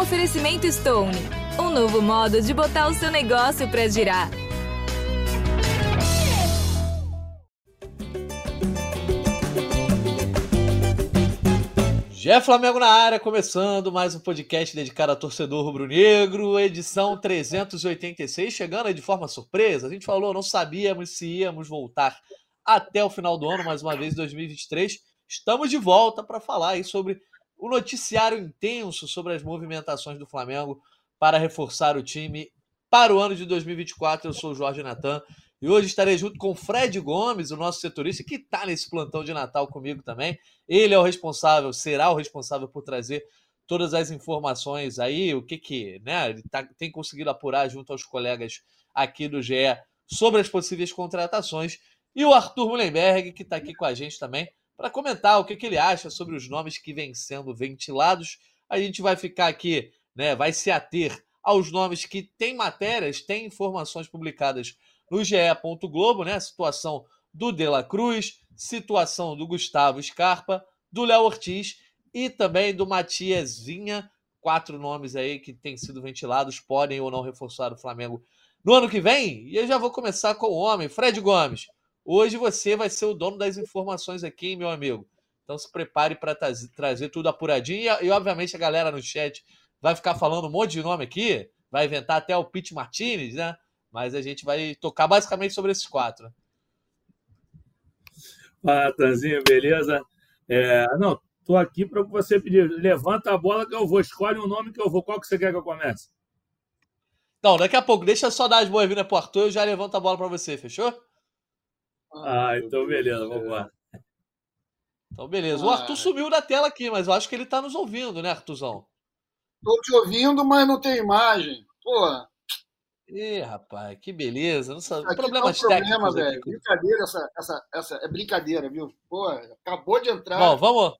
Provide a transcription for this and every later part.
Oferecimento Stone, um novo modo de botar o seu negócio para girar. Já Flamengo na área, começando mais um podcast dedicado a torcedor rubro-negro, edição 386, chegando de forma surpresa. A gente falou, não sabíamos se íamos voltar até o final do ano, mais uma vez, 2023. Estamos de volta para falar aí sobre o noticiário intenso sobre as movimentações do Flamengo para reforçar o time para o ano de 2024. Eu sou o Jorge Natan e hoje estarei junto com Fred Gomes, o nosso setorista, que está nesse plantão de Natal comigo também. Ele é o responsável, será o responsável por trazer todas as informações aí, o que que né, ele tá, tem conseguido apurar junto aos colegas aqui do GE sobre as possíveis contratações. E o Arthur Mullenberg, que está aqui com a gente também, para comentar o que, que ele acha sobre os nomes que vêm sendo ventilados. A gente vai ficar aqui, né, vai se ater aos nomes que têm matérias, têm informações publicadas no GE. Globo, né? A situação do De La Cruz, situação do Gustavo Scarpa, do Léo Ortiz e também do Matias Vinha. Quatro nomes aí que têm sido ventilados, podem ou não reforçar o Flamengo no ano que vem. E eu já vou começar com o homem, Fred Gomes. Hoje você vai ser o dono das informações aqui, meu amigo. Então se prepare para trazer tudo apuradinho. E, e, obviamente, a galera no chat vai ficar falando um monte de nome aqui. Vai inventar até o Pete Martinez, né? Mas a gente vai tocar basicamente sobre esses quatro. Fala, Tanzinho, beleza? É, não, tô aqui para você pedir. Levanta a bola que eu vou. Escolhe um nome que eu vou. Qual que você quer que eu comece? Não, daqui a pouco. Deixa só dar as boas-vindas pro Arthur e eu já levanto a bola para você, fechou? Ah, então beleza, vamos lá. Então beleza. O Arthur sumiu da tela aqui, mas eu acho que ele tá nos ouvindo, né, Arthurzão? Tô te ouvindo, mas não tem imagem. Pô, Ih, rapaz, que beleza. Não sabe. Problemas tá problema, velho. Brincadeira, essa, essa, essa é brincadeira, viu? Pô, acabou de entrar. Bom, vamos.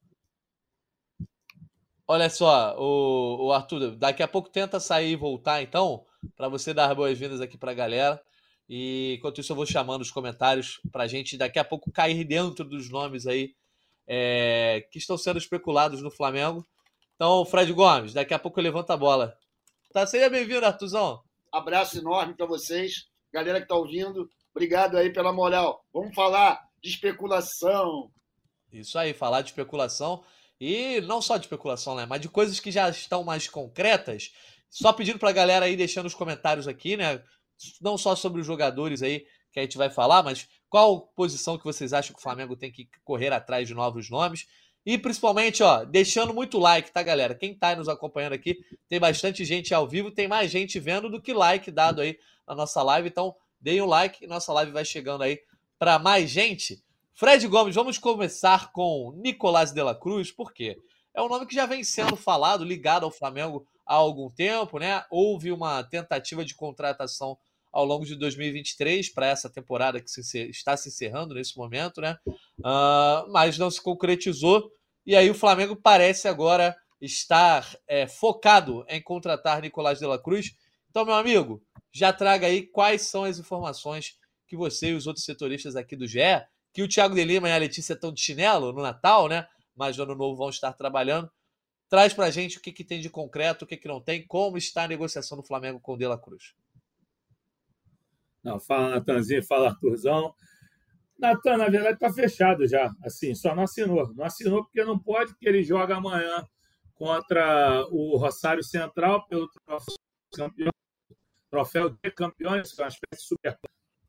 Olha só, o, o Arthur, daqui a pouco tenta sair e voltar, então, para você dar boas-vindas aqui para a galera. E enquanto isso, eu vou chamando os comentários para a gente daqui a pouco cair dentro dos nomes aí é, que estão sendo especulados no Flamengo. Então, Fred Gomes, daqui a pouco eu levanto a bola. Tá, seja bem-vindo, Artuzão. Abraço enorme para vocês, galera que está ouvindo. Obrigado aí pela moral. Vamos falar de especulação. Isso aí, falar de especulação. E não só de especulação, né? Mas de coisas que já estão mais concretas. Só pedindo para a galera aí deixando os comentários aqui, né? Não só sobre os jogadores aí que a gente vai falar, mas qual posição que vocês acham que o Flamengo tem que correr atrás de novos nomes. E principalmente, ó, deixando muito like, tá, galera? Quem tá nos acompanhando aqui, tem bastante gente ao vivo, tem mais gente vendo do que like dado aí na nossa live. Então, deem um like e nossa live vai chegando aí para mais gente. Fred Gomes, vamos começar com Nicolás de la Cruz, por quê? É um nome que já vem sendo falado, ligado ao Flamengo há algum tempo, né? Houve uma tentativa de contratação ao longo de 2023 para essa temporada que se, está se encerrando nesse momento, né? Uh, mas não se concretizou. E aí o Flamengo parece agora estar é, focado em contratar Nicolás de la Cruz. Então, meu amigo, já traga aí quais são as informações que você e os outros setoristas aqui do GE, que o Thiago de Lima e a Letícia estão de chinelo no Natal, né? Mas no Ano Novo vão estar trabalhando. Traz pra gente o que, que tem de concreto, o que, que não tem, como está a negociação do Flamengo com o De La Cruz. Não, fala Natanzinho, fala Arthurzão. Natan, na verdade, está fechado já. Assim, só não assinou. Não assinou porque não pode, porque ele joga amanhã contra o Rosário Central pelo troféu, campeão, troféu de campeões, que é uma espécie de super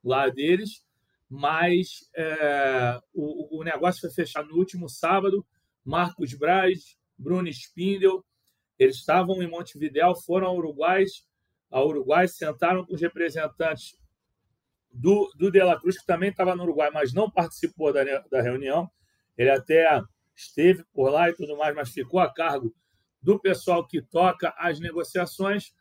lá deles. Mas é, o, o negócio foi fechado no último sábado. Marcos Braz, Bruno Spindel, eles estavam em Montevidéu, foram ao Uruguai, ao Uruguai, sentaram com os representantes do, do De La Cruz, que também estava no Uruguai, mas não participou da, da reunião. Ele até esteve por lá e tudo mais, mas ficou a cargo do pessoal que toca as negociações.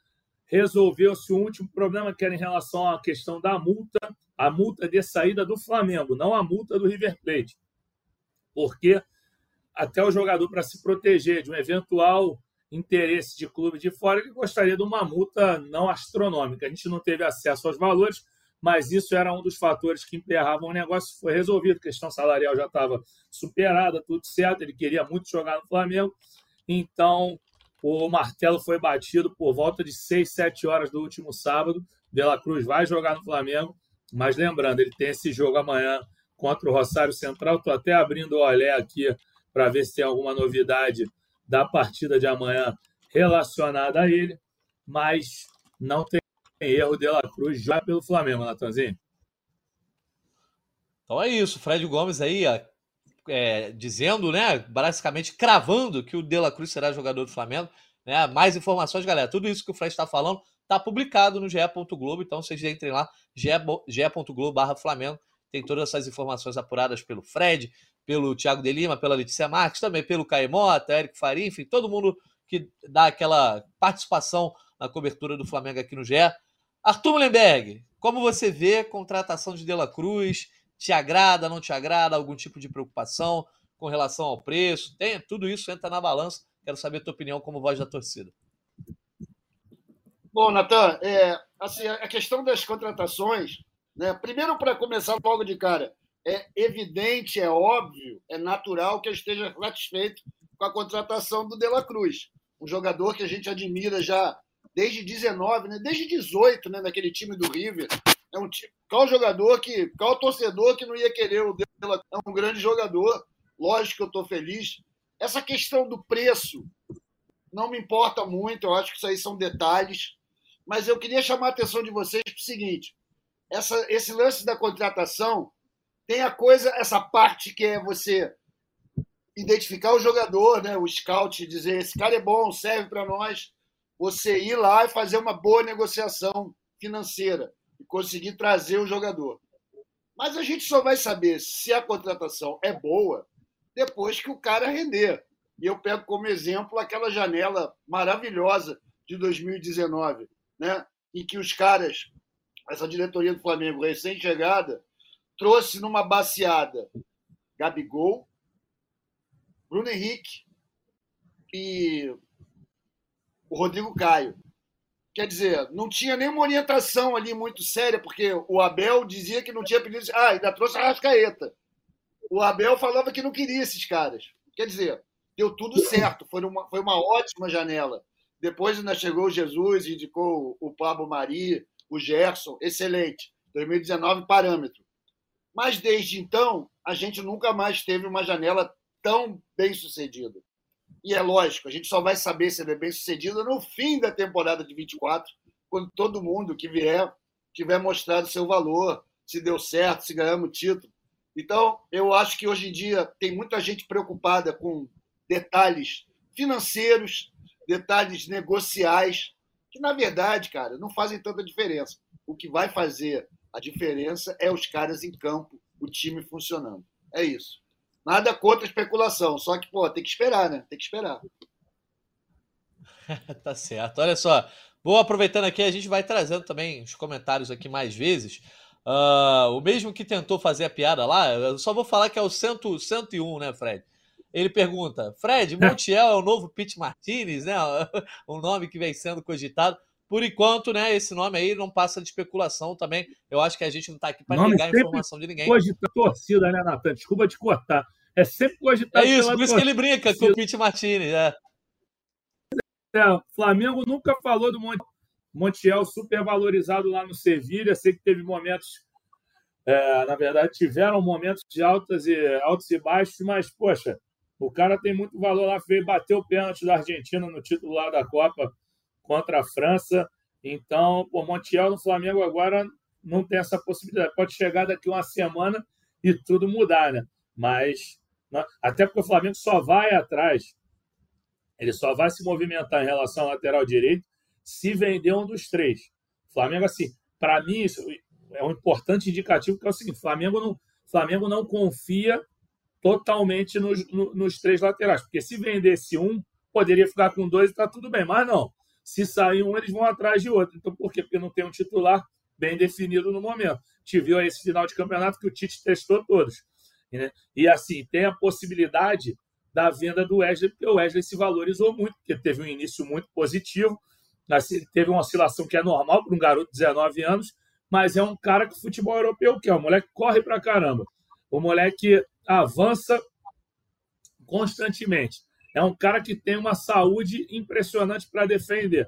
Resolveu-se o último problema, que era em relação à questão da multa, a multa de saída do Flamengo, não a multa do River Plate. Porque até o jogador, para se proteger de um eventual interesse de clube de fora, ele gostaria de uma multa não astronômica. A gente não teve acesso aos valores, mas isso era um dos fatores que emperravam o negócio. Foi resolvido, a questão salarial já estava superada, tudo certo. Ele queria muito jogar no Flamengo, então O martelo foi batido por volta de 6, 7 horas do último sábado. De La Cruz vai jogar no Flamengo, mas lembrando, ele tem esse jogo amanhã contra o Rosário Central. Estou até abrindo o olé aqui para ver se tem alguma novidade da partida de amanhã relacionada a ele, mas não tem erro de La Cruz já pelo Flamengo, Natanzinho. Então é isso, Fred Gomes aí é, dizendo, né, basicamente cravando que o De La Cruz será jogador do Flamengo. Né? Mais informações, galera. Tudo isso que o Fred está falando está publicado no GE. Globo, então vocês entrem lá, ge.globo Flamengo. Tem todas essas informações apuradas pelo Fred, pelo Thiago de Lima, pela Letícia Marques, também pelo Caemota, Eric Faria, enfim, todo mundo que dá aquela participação na cobertura do Flamengo aqui no GE. Arthur Mullenberg, como você vê contratação de De La Cruz? Te agrada, não te agrada? Algum tipo de preocupação com relação ao preço? Tem, tudo isso entra na balança. Quero saber a tua opinião como voz da torcida. Bom, Natan, é, assim, a questão das contratações, né, primeiro para começar logo de cara, é evidente, é óbvio, é natural que eu esteja satisfeito com a contratação do De La Cruz, um jogador que a gente admira já desde 19, né, desde 18, né, naquele time do River. É um time, qual jogador que, qual torcedor que não ia querer o De La Cruz? É um grande jogador. Lógico que eu estou feliz. Essa questão do preço não me importa muito, eu acho que isso aí são detalhes mas eu queria chamar a atenção de vocês para o seguinte: essa, esse lance da contratação tem a coisa, essa parte que é você identificar o jogador, né, o scout, dizer esse cara é bom, serve para nós, você ir lá e fazer uma boa negociação financeira e conseguir trazer o jogador. Mas a gente só vai saber se a contratação é boa depois que o cara render. E eu pego como exemplo aquela janela maravilhosa de 2019 né, em que os caras, essa diretoria do Flamengo recém-chegada, trouxe numa baseada Gabigol, Bruno Henrique e o Rodrigo Caio. Quer dizer, não tinha nenhuma orientação ali muito séria, porque o Abel dizia que não tinha pedido. Ah, ainda trouxe a Rascaeta. O Abel falava que não queria esses caras. Quer dizer, deu tudo certo. Foi uma, foi uma ótima janela. Depois ainda chegou o Jesus, indicou o Pablo Mari, o Gerson, excelente. 2019, parâmetro. Mas desde então, a gente nunca mais teve uma janela tão bem sucedida. E é lógico, a gente só vai saber se ele é bem sucedida no fim da temporada de 24, quando todo mundo que vier tiver mostrado seu valor, se deu certo, se ganhamos o título. Então, eu acho que hoje em dia tem muita gente preocupada com detalhes financeiros, detalhes negociais, que na verdade, cara, não fazem tanta diferença. O que vai fazer a diferença é os caras em campo, o time funcionando. É isso. Nada contra especulação, só que, pô, tem que esperar, né? Tem que esperar. tá certo. Olha só, vou aproveitando aqui, a gente vai trazendo também os comentários aqui mais vezes. Uh, o mesmo que tentou fazer a piada lá, eu só vou falar que é o 100, 101, né, Fred? Ele pergunta: Fred, Montiel é o novo Pete Martinez, né? um nome que vem sendo cogitado. Por enquanto, né, esse nome aí não passa de especulação também. Eu acho que a gente não está aqui para negar a informação de ninguém. Cogita torcida, né, Natan? Desculpa te cortar. É sempre cogitado. É isso, por isso que ele brinca com o Pete Martinez. É. É, o Flamengo nunca falou do Montiel super valorizado lá no Sevilha. Sei que teve momentos, é, na verdade, tiveram momentos de altas e altos e baixos, mas poxa, o cara tem muito valor lá, veio bater o pênalti da Argentina no título lá da Copa contra a França. Então, o Montiel no Flamengo agora não tem essa possibilidade. Pode chegar daqui uma semana e tudo mudar, né? Mas, né, até porque o Flamengo só vai atrás, ele só vai se movimentar em relação ao lateral direito se vender um dos três. O Flamengo, assim, para mim, isso é um importante indicativo, que é o seguinte: Flamengo não, Flamengo não confia totalmente nos, nos três laterais. Porque se vendesse um, poderia ficar com dois e está tudo bem. Mas não. Se sair um, eles vão atrás de outro. Então, por quê? Porque não tem um titular bem definido no momento. Te viu esse final de campeonato que o Tite testou todos. Né? E assim, tem a possibilidade da venda do Wesley, porque o Wesley se valorizou muito, porque teve um início muito positivo, assim, teve uma oscilação que é normal para um garoto de 19 anos, mas é um cara que o futebol europeu quer, o moleque corre para caramba. O moleque avança constantemente. É um cara que tem uma saúde impressionante para defender.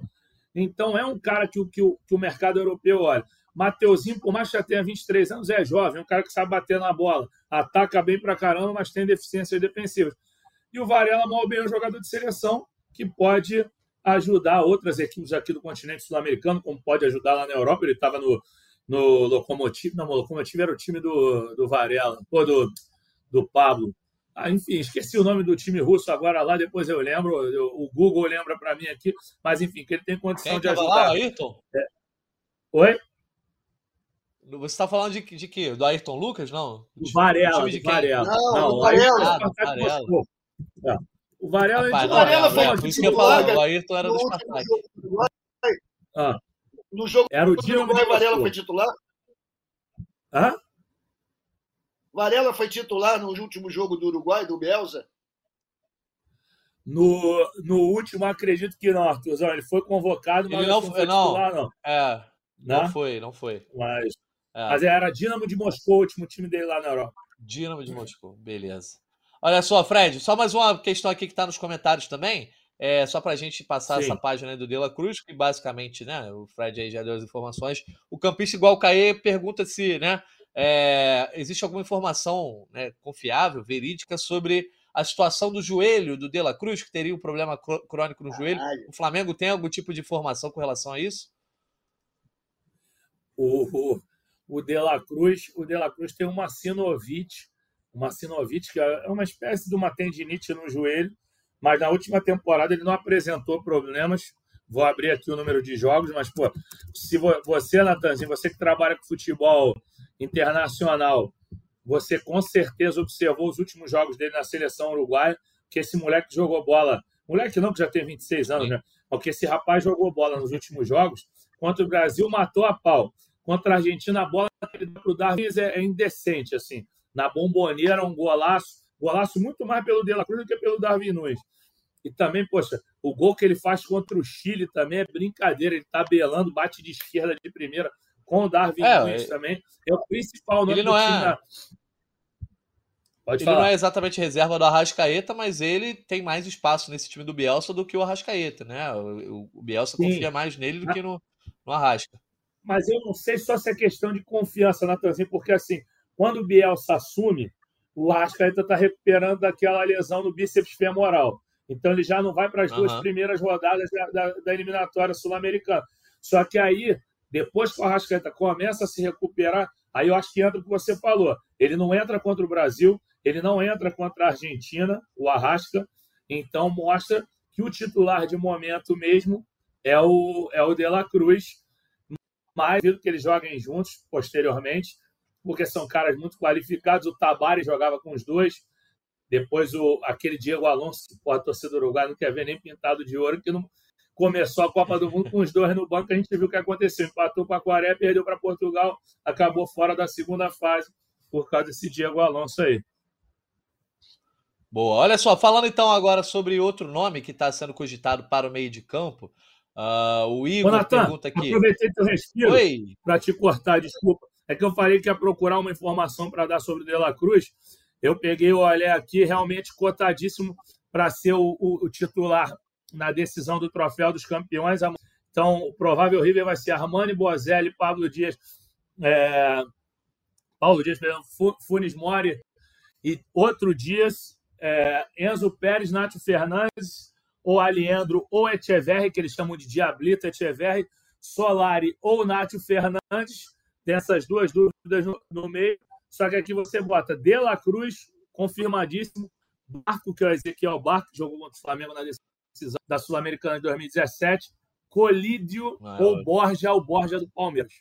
Então, é um cara que, que, que o mercado europeu olha. Mateuzinho, por mais que já tenha 23 anos, é jovem, é um cara que sabe bater na bola, ataca bem pra caramba, mas tem deficiências defensivas. E o Varela, mal bem, é um jogador de seleção que pode ajudar outras equipes aqui do continente sul-americano, como pode ajudar lá na Europa. Ele estava no, no Locomotive, não, o Locomotive era o time do, do Varela, ou do, do Pablo. Ah, enfim, esqueci o nome do time russo agora lá, depois eu lembro, eu, o Google lembra para mim aqui, mas enfim, que ele tem condição Quem de ajudar. Lá, Ayrton? É. Oi? Você está falando de, de quê? Do Ayrton Lucas? Não? Do Varela. Do Varela. Não, não, do Varela. Ah, Varela. É. O Varela, Rapaz, o Varela foi é, por isso que eu falava, o Ayrton era do Spartak. Ah. No jogo era o dia o Varela foi titular? Hã? Varela foi titular no último jogo do Uruguai, do Belza? No, no último, acredito que não, Arthurzão. Ele foi convocado, mas ele não, não foi não, titular, não. É, não, não foi, não foi. Mas, é. mas era Dinamo de Moscou, o último time dele lá na Europa. Dinamo de Moscou, beleza. Olha só, Fred, só mais uma questão aqui que está nos comentários também. É, só para a gente passar Sim. essa página do Dela Cruz, que basicamente, né, o Fred aí já deu as informações. O campista igual o Caê pergunta se, né, é, existe alguma informação né, confiável, verídica, sobre a situação do joelho do De La Cruz, que teria um problema crônico no joelho. O Flamengo tem algum tipo de informação com relação a isso? O, o, o De La Cruz, o De La Cruz tem uma sinovite, uma sinovite que é uma espécie de uma tendinite no joelho, mas na última temporada ele não apresentou problemas. Vou abrir aqui o número de jogos, mas pô, se você, Natanzinho, você que trabalha com futebol internacional, você com certeza observou os últimos jogos dele na seleção uruguaia, que esse moleque jogou bola. Moleque não, que já tem 26 anos, né? Porque esse rapaz jogou bola nos últimos jogos. Contra o Brasil, matou a pau. Contra a Argentina, a bola que ele dá para o Darwin é, é indecente, assim. Na bomboneira, um golaço. Golaço muito mais pelo De La Cruz do que pelo Darwin Nunes. E também, poxa, o gol que ele faz contra o Chile também é brincadeira. Ele tabelando, bate de esquerda de primeira com o Darwin é, Nunes é... também. É o principal nome ele não é... Da... Pode ele falar. não é exatamente reserva do Arrascaeta, mas ele tem mais espaço nesse time do Bielsa do que o Arrascaeta, né? O, o Bielsa Sim. confia mais nele do que no, no Arrasca. Mas eu não sei só se é questão de confiança, Natanzinho, porque assim, quando o Bielsa assume, o Arrascaeta está recuperando daquela lesão no bíceps femoral. Então ele já não vai para as uhum. duas primeiras rodadas da, da, da eliminatória sul-americana. Só que aí depois que o Arrascaeta começa a se recuperar, aí eu acho que entra o que você falou. Ele não entra contra o Brasil, ele não entra contra a Argentina, o Arrasca. Então mostra que o titular de momento mesmo é o, é o De La Cruz. Mais do que eles joguem juntos posteriormente, porque são caras muito qualificados. O Tabari jogava com os dois. Depois o, aquele Diego Alonso, que pode torcedor do Uruguai não quer ver nem pintado de ouro, que não, começou a Copa do Mundo com os dois no banco, a gente viu o que aconteceu. Empatou com a Coreia, perdeu para Portugal, acabou fora da segunda fase por causa desse Diego Alonso aí. Boa. Olha só, falando então agora sobre outro nome que está sendo cogitado para o meio de campo. Uh, o Igor Ô, Nathan, pergunta aqui. Aproveitei teu respiro para te cortar, desculpa. É que eu falei que ia procurar uma informação para dar sobre o De La Cruz. Eu peguei o olhar aqui, realmente cotadíssimo para ser o, o, o, titular na decisão do troféu dos campeões. Então, o provável River vai ser Armani Bozelli, Pablo Dias, é, Paulo Dias, Funes Mori e outro Dias, é, Enzo Pérez, Nath Fernandes, ou Aliendro, ou Echeverri, que eles chamam de Diablito Echeverri, Solari ou Nath Fernandes. Tem essas duas dúvidas no, no meio. Só que aqui você bota De La Cruz, confirmadíssimo. Barco, que é o Ezequiel Barco, que jogou contra o Flamengo na decisão da Sul-Americana de 2017, Colídio ah, ou Borja, o Borja do Palmeiras.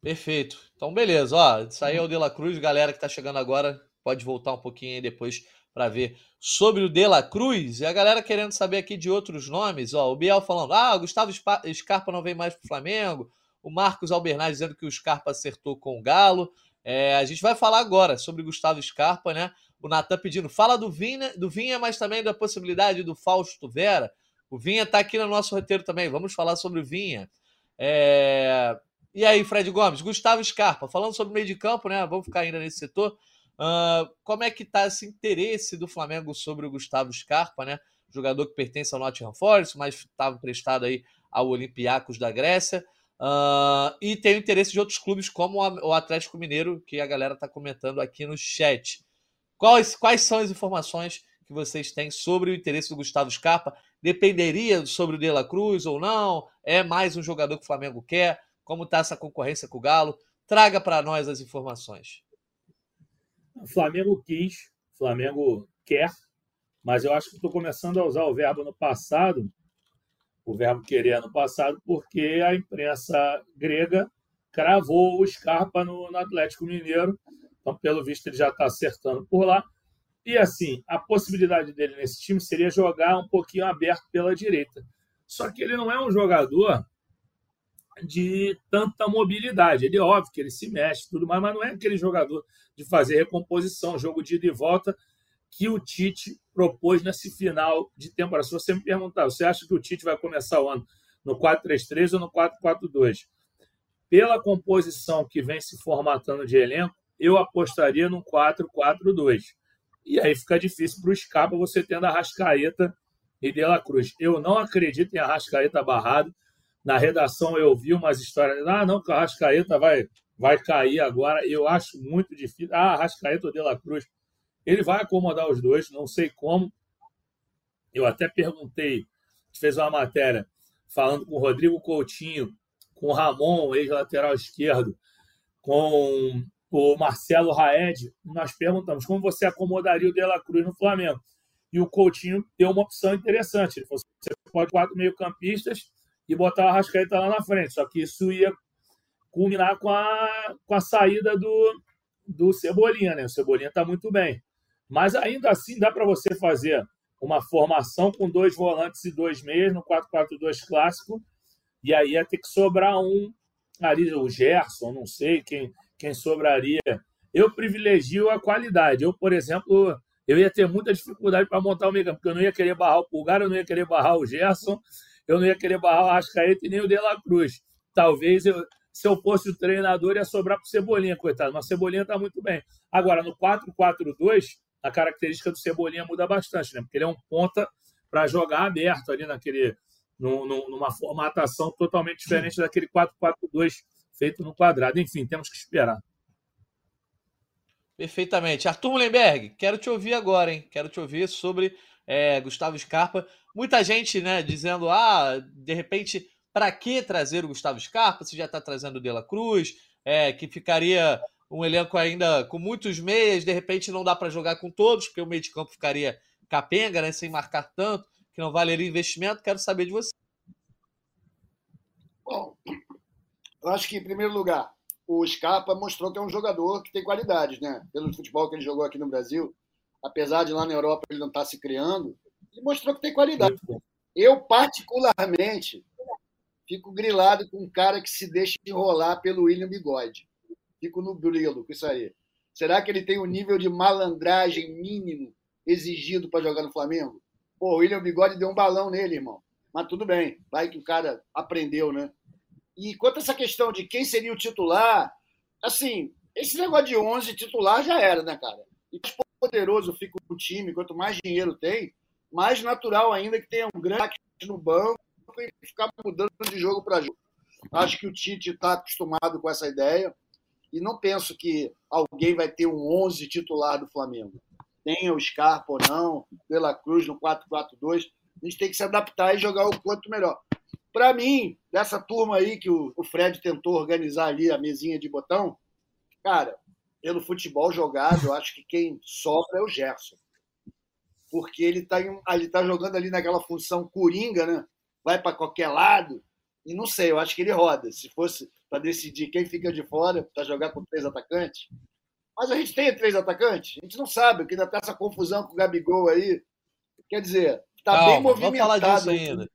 Perfeito. Então, beleza. Ó, isso aí é o De La Cruz. Galera que está chegando agora, pode voltar um pouquinho aí depois para ver sobre o De La Cruz. E a galera querendo saber aqui de outros nomes. Ó, o Biel falando, ah, o Gustavo Scarpa não vem mais para o Flamengo. O Marcos Albernaz dizendo que o Scarpa acertou com o Galo. É, a gente vai falar agora sobre Gustavo Scarpa, né? O Natan pedindo, fala do Vinha, do Vinha, mas também da possibilidade do Fausto Vera. O Vinha está aqui no nosso roteiro também. Vamos falar sobre o Vinha. É... E aí, Fred Gomes, Gustavo Scarpa, falando sobre meio de campo, né? Vamos ficar ainda nesse setor. Uh, como é que está esse interesse do Flamengo sobre o Gustavo Scarpa, né? Jogador que pertence ao Nottingham Forest, mas estava emprestado aí ao Olympiacos da Grécia. Uh, e tem o interesse de outros clubes, como o Atlético Mineiro, que a galera está comentando aqui no chat. Quais, quais são as informações que vocês têm sobre o interesse do Gustavo Scarpa? Dependeria sobre o De La Cruz ou não? É mais um jogador que o Flamengo quer? Como está essa concorrência com o Galo? Traga para nós as informações. O Flamengo quis, o Flamengo quer, mas eu acho que estou começando a usar o verbo no passado, o verbo querer no passado, porque a imprensa grega cravou o Scarpa no, no Atlético Mineiro, então, pelo visto, ele já está acertando por lá. E assim, a possibilidade dele nesse time seria jogar um pouquinho aberto pela direita. Só que ele não é um jogador de tanta mobilidade. Ele óbvio que ele se mexe, tudo mais, mas não é aquele jogador de fazer recomposição, jogo de ida e volta que o Tite propôs nesse final de temporada. Se você me perguntar, você acha que o Tite vai começar o ano no 4-3-3 ou no 4-4-2? Pela composição que vem se formatando de elenco, eu apostaria no 4-4-2. E aí fica difícil para o Scarpa você tendo a Rascaeta e De La Cruz. Eu não acredito em Arrascaeta barrado. Na redação eu vi umas histórias, ah, não, que a Arrascaeta vai, vai cair agora. Eu acho muito difícil. Ah, Arrascaeta ou De La Cruz. Ele vai acomodar os dois, não sei como. Eu até perguntei, fez uma matéria falando com o Rodrigo Coutinho, com o Ramon, ex-lateral esquerdo, com o Marcelo Raed. Nós perguntamos como você acomodaria o De La Cruz no Flamengo. E o Coutinho deu uma opção interessante. Ele falou: você pode quatro meio-campistas e botar o Arrascaeta lá na frente. Só que isso ia culminar com a, com a saída do, do Cebolinha, né? O Cebolinha está muito bem. Mas ainda assim dá para você fazer uma formação com dois volantes e dois meias no 4-4-2 clássico. E aí ia ter que sobrar um ali, o Gerson, não sei quem, quem sobraria. Eu privilegio a qualidade. Eu, por exemplo, eu ia ter muita dificuldade para montar o meio porque eu não ia querer barrar o Pulgar, eu não ia querer barrar o Gerson, eu não ia querer barrar o Arrascaeta e nem o De La Cruz. Talvez eu, se eu fosse o treinador, ia sobrar para o Cebolinha, coitado. Mas Cebolinha está muito bem. Agora, no 4-4-2, a característica do Cebolinha muda bastante, né? Porque ele é um ponta para jogar aberto ali naquele, numa formatação totalmente diferente daquele 4-4-2 feito no quadrado. Enfim, temos que esperar. Perfeitamente. Arthur Mullenberg, quero te ouvir agora, hein? Quero te ouvir sobre é, Gustavo Scarpa. Muita gente, né, dizendo, ah, de repente, para que trazer o Gustavo Scarpa? Se já está trazendo o De La Cruz, é, que ficaria um elenco ainda com muitos meias, de repente não dá para jogar com todos, porque o meio de campo ficaria capenga, né, sem marcar tanto, que não valeria investimento. Quero saber de você. Bom, eu acho que, em primeiro lugar, o Scarpa mostrou que é um jogador que tem qualidades, né? Pelo futebol que ele jogou aqui no Brasil, apesar de lá na Europa ele não estar tá se criando, ele mostrou que tem qualidade. Eu, particularmente, fico grilado com um cara que se deixa enrolar pelo William Bigode. Fico no brilo com isso aí. Será que ele tem o nível de malandragem mínimo exigido para jogar no Flamengo? Pô, o William Bigode deu um balão nele, irmão. Mas tudo bem, vai que o cara aprendeu, né? E quanto a essa questão de quem seria o titular, assim, esse negócio de 11 titular já era, né, cara? E mais poderoso fica o time, quanto mais dinheiro tem, mais natural ainda que tenha um grande no banco e ficar mudando de jogo para jogo. Acho que o Tite está acostumado com essa ideia e não penso que alguém vai ter um 11 titular do Flamengo. Tenha o Scarpa ou não, Pela Cruz no 4-4-2, a gente tem que se adaptar e jogar o quanto melhor. Para mim, dessa turma aí que o, Fred tentou organizar ali a mesinha de botão, cara, pelo futebol jogado, eu acho que quem sobra é o Gerson. Porque ele está ele tá jogando ali naquela função coringa, né? Vai para qualquer lado. E não sei, eu acho que ele roda. Se fosse para decidir quem fica de fora, para jogar com três atacantes. Mas a gente tem três atacantes? A gente não sabe, que ainda está essa confusão com o Gabigol aí. Quer dizer, está bem movimentado. Vamos falar disso ainda.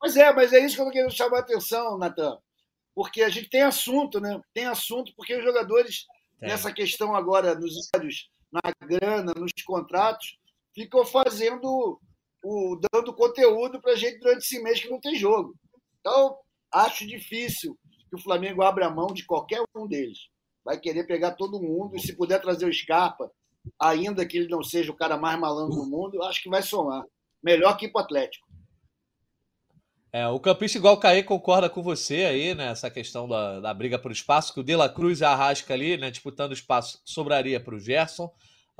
Mas é, mas é isso que eu estou querendo chamar a atenção, Natan. Porque a gente tem assunto, né? Tem assunto, porque os jogadores, é. nessa questão agora, nos estádios, na grana, nos contratos, ficam fazendo, o, dando conteúdo para a gente durante esse mês que não tem jogo. Então, acho difícil que o Flamengo abra mão de qualquer um deles. vai querer pegar todo mundo, e se puder trazer o Scarpa, ainda que ele não seja o cara mais malandro do mundo, acho que vai somar. Melhor que ir pro Atlético. É, o campista igual o Caê concorda com você aí, né? Essa questão da, da briga por espaço, que o De La Cruz e a Arrasca ali, né? Disputando espaço, sobraria para o Gerson.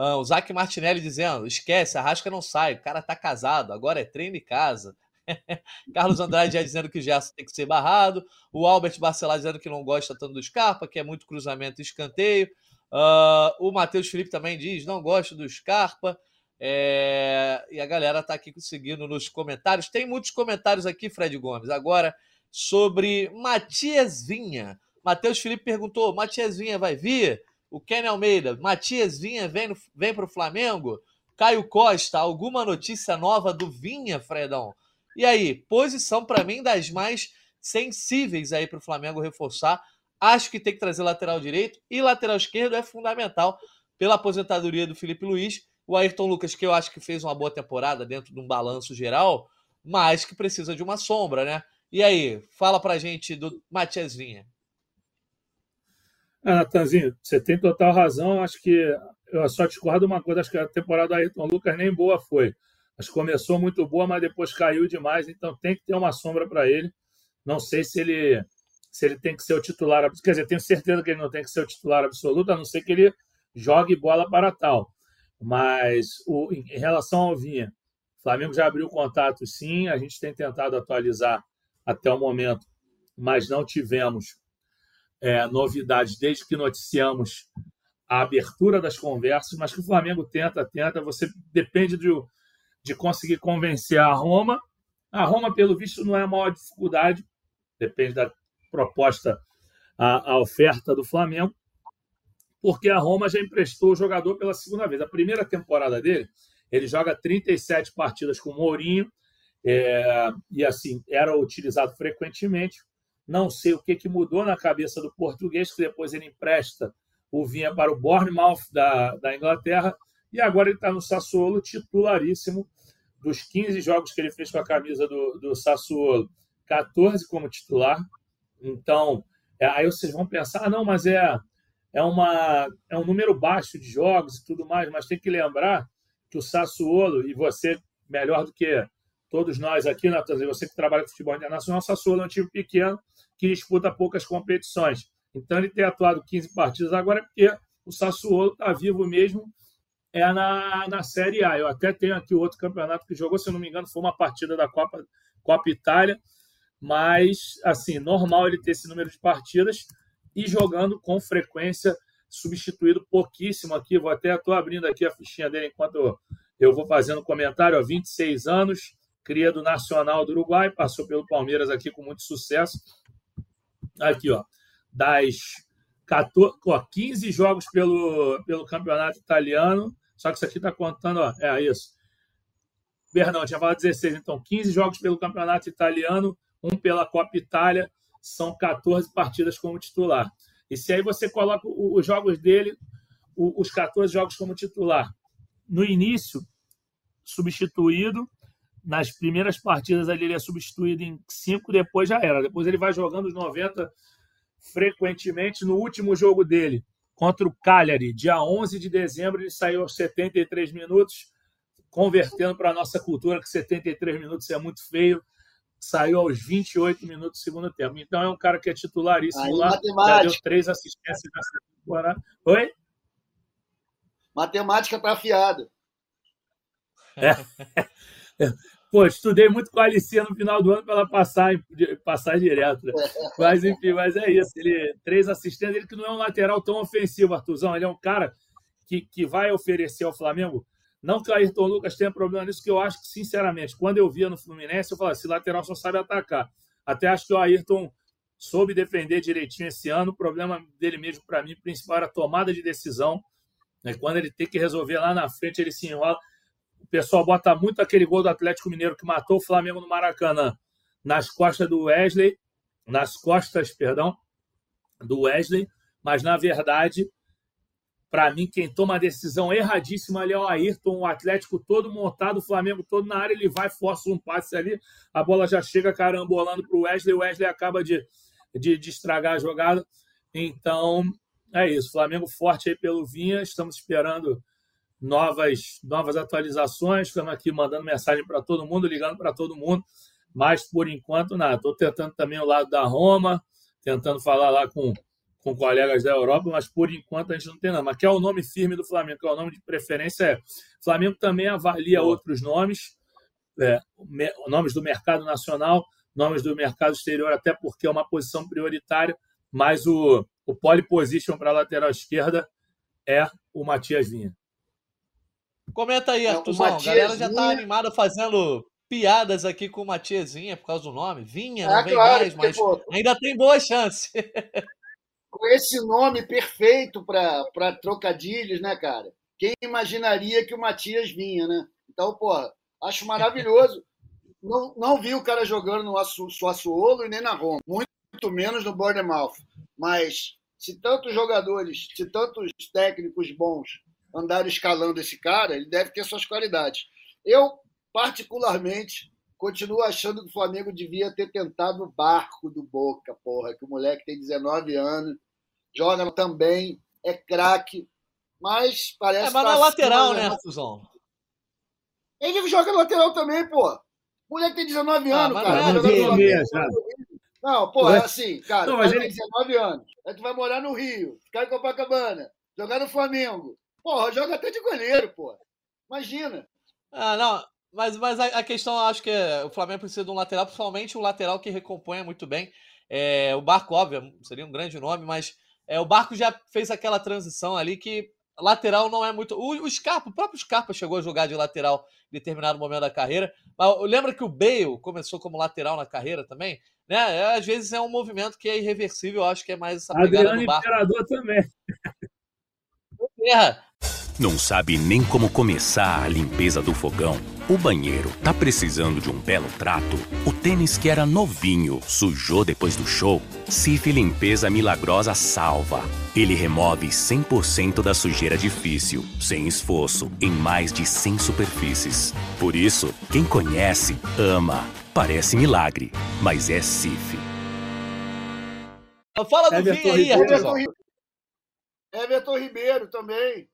Uh, o Zac Martinelli dizendo: esquece, a Arrasca não sai, o cara tá casado, agora é treino em casa. Carlos Andrade já dizendo que o Gerson tem que ser barrado. O Albert Barcelar dizendo que não gosta tanto do Scarpa, que é muito cruzamento e escanteio. Uh, o Matheus Felipe também diz: não gosto do Scarpa. É... E a galera está aqui seguindo nos comentários. Tem muitos comentários aqui, Fred Gomes, agora sobre Matias Vinha. Matheus Felipe perguntou: Matias Vinha vai vir? O Kenny Almeida, Matias Vinha vem, vem para o Flamengo? Caio Costa, alguma notícia nova do Vinha, Fredão? E aí, posição para mim das mais sensíveis aí para o Flamengo reforçar. Acho que tem que trazer lateral direito e lateral esquerdo é fundamental pela aposentadoria do Felipe Luiz o Ayrton Lucas, que eu acho que fez uma boa temporada dentro de um balanço geral, mas que precisa de uma sombra, né? E aí, fala pra gente do Matias Vinha. Ah, Natanzinho, você tem total razão. Acho que eu só discordo uma coisa: acho que a temporada do Ayrton Lucas nem boa foi. Acho que começou muito boa, mas depois caiu demais, então tem que ter uma sombra para ele. Não sei se ele se ele tem que ser o titular, quer dizer, tenho certeza que ele não tem que ser o titular absoluto, a não ser que ele jogue bola para tal. Mas o, em relação ao Vinha, o Flamengo já abriu contato, sim. A gente tem tentado atualizar até o momento, mas não tivemos é, novidades desde que noticiamos a abertura das conversas. Mas que o Flamengo tenta, tenta. Você depende de, de conseguir convencer a Roma. A Roma, pelo visto, não é a maior dificuldade, depende da proposta, a, a oferta do Flamengo porque a Roma já emprestou o jogador pela segunda vez. A primeira temporada dele, ele joga 37 partidas com o Mourinho, é, e assim, era utilizado frequentemente. Não sei o que, que mudou na cabeça do português, que depois ele empresta o Vinha para o Bournemouth da, da Inglaterra, e agora ele está no Sassuolo, titularíssimo. Dos 15 jogos que ele fez com a camisa do, do Sassuolo, 14 como titular. Então, é, aí vocês vão pensar, ah, não, mas é é, uma, é um número baixo de jogos e tudo mais, mas tem que lembrar que o Sassuolo, e você melhor do que todos nós aqui, Natan, você que trabalha com futebol internacional, Sassuolo é um time pequeno que disputa poucas competições. Então, ele ter atuado 15 partidas agora é porque o Sassuolo está vivo mesmo é na, na Série A. Eu até tenho aqui outro campeonato que jogou, se eu não me engano, foi uma partida da Copa, Copa Itália, mas, assim, normal ele ter esse número de partidas, e jogando com frequência, substituído pouquíssimo aqui. Vou até estou abrindo aqui a fichinha dele enquanto eu vou fazendo comentário. Ó, 26 anos, cria do Nacional do Uruguai, passou pelo Palmeiras aqui com muito sucesso. Aqui, ó, das 14, ó, 15 jogos pelo, pelo campeonato italiano. Só que isso aqui está contando, ó, é isso. Perdão, tinha falado 16, então 15 jogos pelo campeonato italiano, um pela Copa Itália são 14 partidas como titular. E se aí você coloca os jogos dele, os 14 jogos como titular, no início, substituído, nas primeiras partidas ali ele é substituído em 5, depois já era. Depois ele vai jogando os 90 frequentemente. No último jogo dele, contra o Cagliari, dia 11 de dezembro, ele saiu aos 73 minutos, convertendo para a nossa cultura que 73 minutos é muito feio saiu aos 28 minutos do segundo tempo. Então é um cara que é titularíssimo Aí, lá, matemática. já deu três assistências nessa temporada. Oi? Matemática tá afiada. É. Pô, estudei muito com a Alicia no final do ano para ela passar, passar direto. Né? Mas, enfim, mas é isso. Ele, três assistências, ele que não é um lateral tão ofensivo, Artuzão. Ele é um cara que, que vai oferecer ao Flamengo não que o Ayrton Lucas tenha problema nisso, que eu acho que, sinceramente, quando eu via no Fluminense, eu falava, esse lateral só sabe atacar. Até acho que o Ayrton soube defender direitinho esse ano. O problema dele mesmo, para mim, principal era a tomada de decisão. Né? Quando ele tem que resolver lá na frente, ele se enrola. Pessoal bota muito aquele gol do Atlético Mineiro que matou o Flamengo no Maracanã nas costas do Wesley, nas costas, perdão, do Wesley, mas na verdade para mim, quem toma a decisão erradíssima ali é o Ayrton, o Atlético todo montado, o Flamengo todo na área, ele vai, força um passe ali, a bola já chega carambolando para o Wesley, o Wesley acaba de, de, de, estragar a jogada. Então, é isso. Flamengo forte aí pelo Vinha. Estamos esperando novas, novas atualizações. Estamos aqui mandando mensagem para todo mundo, ligando para todo mundo. Mas, por enquanto, nada. Estou tentando também o lado da Roma, tentando falar lá com, com colegas da Europa, mas por enquanto a gente não tem nada. Mas que é o nome firme do Flamengo, que é o nome de preferência. É. O Flamengo também avalia outros nomes, é, nomes do mercado nacional, nomes do mercado exterior, até porque é uma posição prioritária, mas o, o pole position para a lateral esquerda é o Matias Vinha. Comenta aí, Artuzão. a galera já está animada fazendo piadas aqui com o Matias Vinha por causa do nome. Vinha, não é, vem claro, mais, mas pô, ainda tem boa chance. com esse nome perfeito para trocadilhos, né, cara? Quem imaginaria que o Matias vinha, né? Então, porra, acho maravilhoso. Não, não vi o cara jogando no Suassuolo e nem na Roma, muito menos no Bournemouth. Mas se tantos jogadores, se tantos técnicos bons andaram escalando esse cara, ele deve ter suas qualidades. Eu, particularmente, continuo achando que o Flamengo devia ter tentado o barco do Boca, porra, que o moleque tem 19 anos, joga também, é craque, mas parece é, mas na lateral, né, Fusão? Ele joga lateral também, pô. O moleque tem 19 ah, anos, cara. Não, não, não, pô, é assim, cara, não, mas ele tem 19 anos. Aí tu vai morar no Rio, ficar em Copacabana, jogar no Flamengo. Porra, joga até de goleiro, pô. Imagina. Ah, não. Mas, mas a, a questão, acho que é, o Flamengo precisa de um lateral, principalmente um lateral que recomponha muito bem. É, o Barco, óbvio, seria um grande nome, mas é, o Barco já fez aquela transição ali que lateral não é muito. O, o Scarpa, o próprio Scarpa chegou a jogar de lateral em determinado momento da carreira. Mas lembra que o Bale começou como lateral na carreira também? Né? É, às vezes é um movimento que é irreversível, eu acho que é mais essa pegada Adriano do Barco. Imperador também. Terra. Não sabe nem como começar a limpeza do fogão? O banheiro tá precisando de um belo trato? O tênis que era novinho sujou depois do show? Cif Limpeza Milagrosa salva. Ele remove 100% da sujeira difícil, sem esforço, em mais de 100 superfícies. Por isso, quem conhece, ama. Parece milagre, mas é Cif. Fala do Everton aí, Everton, Everton Ribeiro também.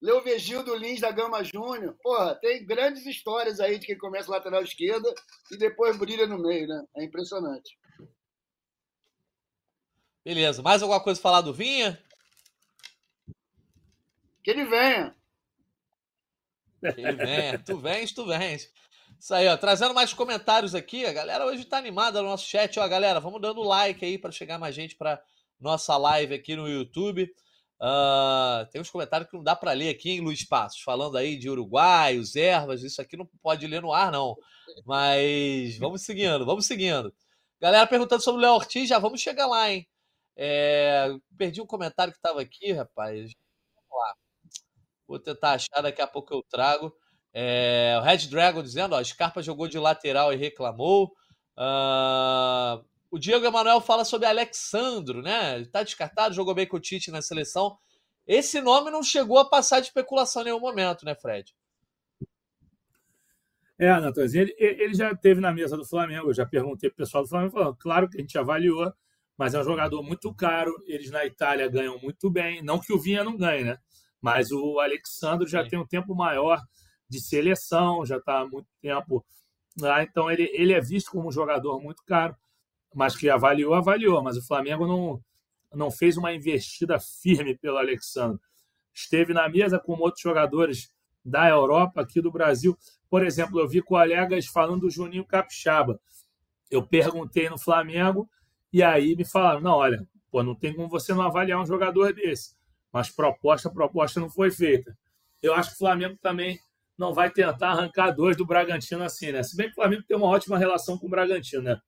Leovegildo Lins da Gama Júnior. Porra, tem grandes histórias aí de quem começa lateral esquerda e depois brilha no meio, né? É impressionante. Beleza. Mais alguma coisa falar do Vinha? Que ele venha. Que ele venha. tu vens, tu vens. Isso aí, ó. Trazendo mais comentários aqui. A galera hoje tá animada no nosso chat. Ó, galera, vamos dando like aí para chegar mais gente para nossa live aqui no YouTube. Uh, tem uns comentários que não dá para ler aqui, hein, Luiz Passos? Falando aí de Uruguai, os ervas, isso aqui não pode ler no ar, não. Mas vamos seguindo, vamos seguindo. Galera perguntando sobre o Léo Ortiz, já vamos chegar lá, hein? É, perdi um comentário que estava aqui, rapaz. Vamos lá. Vou tentar achar, daqui a pouco eu trago. É, o Red Dragon dizendo, ó, Scarpa jogou de lateral e reclamou. Uh, o Diego Emanuel fala sobre Alexandro, né? Ele tá descartado, jogou bem com o Tite na seleção. Esse nome não chegou a passar de especulação em nenhum momento, né, Fred? É, Natanzinho, ele, ele já teve na mesa do Flamengo. Eu já perguntei pro pessoal do Flamengo, falando, claro que a gente avaliou, mas é um jogador muito caro. Eles na Itália ganham muito bem. Não que o Vinha não ganhe, né? Mas o Alexandro já Sim. tem um tempo maior de seleção, já está há muito tempo lá. Então ele, ele é visto como um jogador muito caro mas que avaliou, avaliou. Mas o Flamengo não, não fez uma investida firme pelo Alexandre. Esteve na mesa com outros jogadores da Europa, aqui do Brasil. Por exemplo, eu vi colegas falando do Juninho Capixaba. Eu perguntei no Flamengo e aí me falaram: não, olha, pô, não tem como você não avaliar um jogador desse. Mas proposta, proposta não foi feita. Eu acho que o Flamengo também não vai tentar arrancar dois do Bragantino assim, né? Se bem que o Flamengo tem uma ótima relação com o Bragantino, né?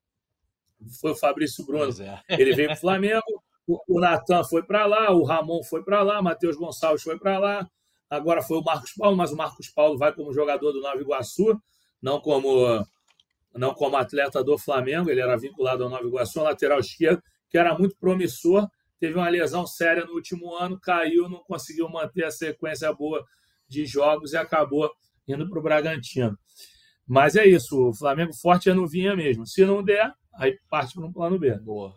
Foi o Fabrício Bruno. É. Ele veio para o Flamengo, o, Natan foi para lá, o Ramon foi para lá, Matheus Gonçalves foi para lá, agora foi o Marcos Paulo, mas o Marcos Paulo vai como jogador do Nova Iguaçu, não como, não como atleta do Flamengo, ele era vinculado ao Nova Iguaçu, lateral esquerdo, que era muito promissor, teve uma lesão séria no último ano, caiu, não conseguiu manter a sequência boa de jogos e acabou indo para o Bragantino. Mas é isso, o Flamengo forte é no Vinha mesmo. Se não der, aí parte para um plano B. Boa.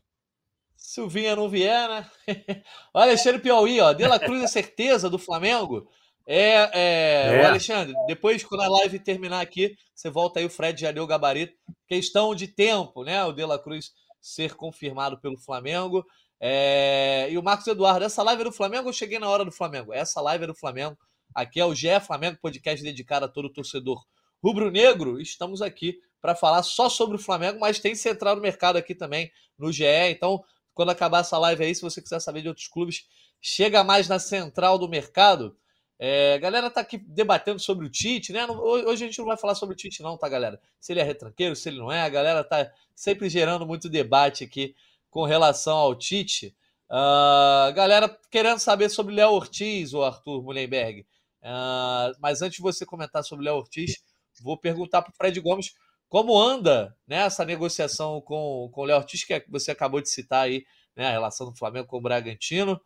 Silvinha não vier, né? o Alexandre Piauí, ó. De La Cruz é certeza do Flamengo? É, é, é. Alexandre, depois, quando a live terminar aqui, você volta aí, o Fred já deu o gabarito. Questão de tempo, né? O De La Cruz ser confirmado pelo Flamengo. É... E o Marcos Eduardo, essa live é do Flamengo ou cheguei na hora do Flamengo? Essa live é do Flamengo. Aqui é o GE Flamengo, podcast dedicado a todo torcedor rubro-negro. Estamos aqui para falar só sobre o Flamengo, mas tem central no mercado aqui também no GE. Então, quando acabar essa live aí, se você quiser saber de outros clubes, chega mais na central do mercado. É, a galera tá aqui debatendo sobre o Tite, né? Hoje a gente não vai falar sobre o Tite, não, tá, galera? Se ele é retranqueiro, se ele não é, a galera tá sempre gerando muito debate aqui com relação ao Tite. Uh, galera querendo saber sobre Léo Ortiz, o Arthur Mullenberg. Uh, mas antes de você comentar sobre Léo Ortiz, vou perguntar para o Fred Gomes como anda né, essa negociação com, com o Léo Ortiz, que é você acabou de citar aí, né, a relação do Flamengo com o Bragantino.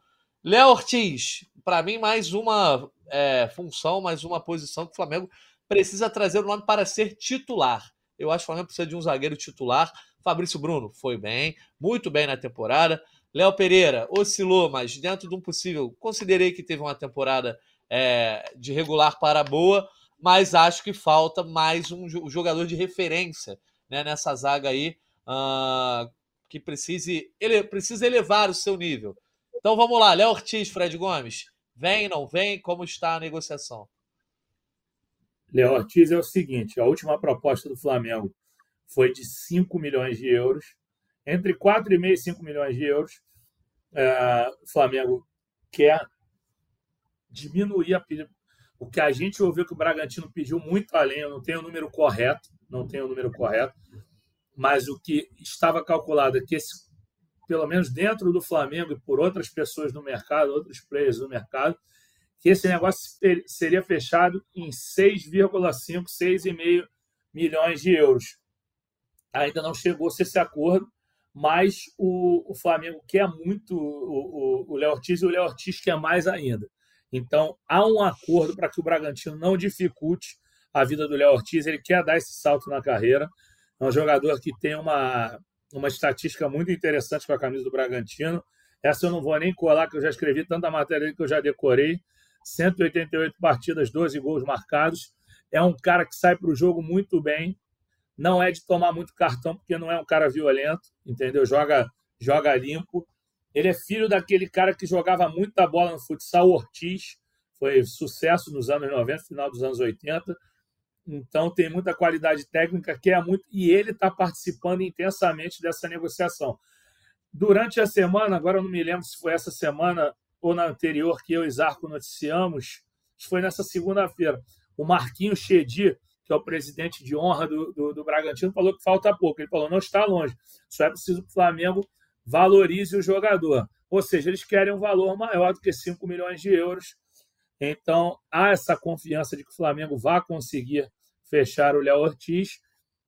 Léo Ortiz, para mim, mais uma é, função, mais uma posição que o Flamengo precisa trazer o nome para ser titular. Eu acho que o Flamengo precisa de um zagueiro titular. Fabrício Bruno foi bem, muito bem na temporada. Léo Pereira oscilou, mas dentro de um possível, considerei que teve uma temporada é, de regular para boa, mas acho que falta mais um jogador de referência né, nessa zaga aí, uh, que precise, ele precisa elevar o seu nível. Então vamos lá, Léo Ortiz, Fred Gomes. Vem, não vem? Como está a negociação? Léo Ortiz é o seguinte: a última proposta do Flamengo foi de 5 milhões de euros. Entre 4,5 e 5 milhões de euros, é, o Flamengo quer diminuir a, o que a gente ouviu que o Bragantino pediu muito além. Eu não tenho o número correto, não tenho o número correto, mas o que estava calculado é que esse pelo menos dentro do Flamengo e por outras pessoas no mercado, outros players no mercado, que esse negócio seria fechado em 6,5, 6,5 milhões de euros. Ainda não chegou-se esse acordo, mas o, o Flamengo quer muito o Léo Ortiz e o Léo Ortiz quer mais ainda. Então, há um acordo para que o Bragantino não dificulte a vida do Léo Ortiz. Ele quer dar esse salto na carreira. É um jogador que tem uma, uma estatística muito interessante com a camisa do Bragantino. Essa eu não vou nem colar, que eu já escrevi tanta matéria que eu já decorei. 188 partidas, 12 gols marcados. É um cara que sai para o jogo muito bem. Não é de tomar muito cartão, porque não é um cara violento, entendeu? Joga, joga limpo. Ele é filho daquele cara que jogava muita bola no futsal, Ortiz. Foi sucesso nos anos 90, final dos anos 80 então tem muita qualidade técnica, que é muito, e ele está participando intensamente dessa negociação. Durante a semana, agora eu não me lembro se foi essa semana ou na anterior que eu e Zarco noticiamos, foi nessa segunda-feira. O Marquinhos Chedi, que é o presidente de honra do, do, do, Bragantino, falou que falta pouco. Ele falou: não está longe, só é preciso que o Flamengo valorize o jogador. Ou seja, eles querem um valor maior do que 5 milhões de euros. Então, há essa confiança de que o Flamengo vai conseguir fechar o Léo Ortiz,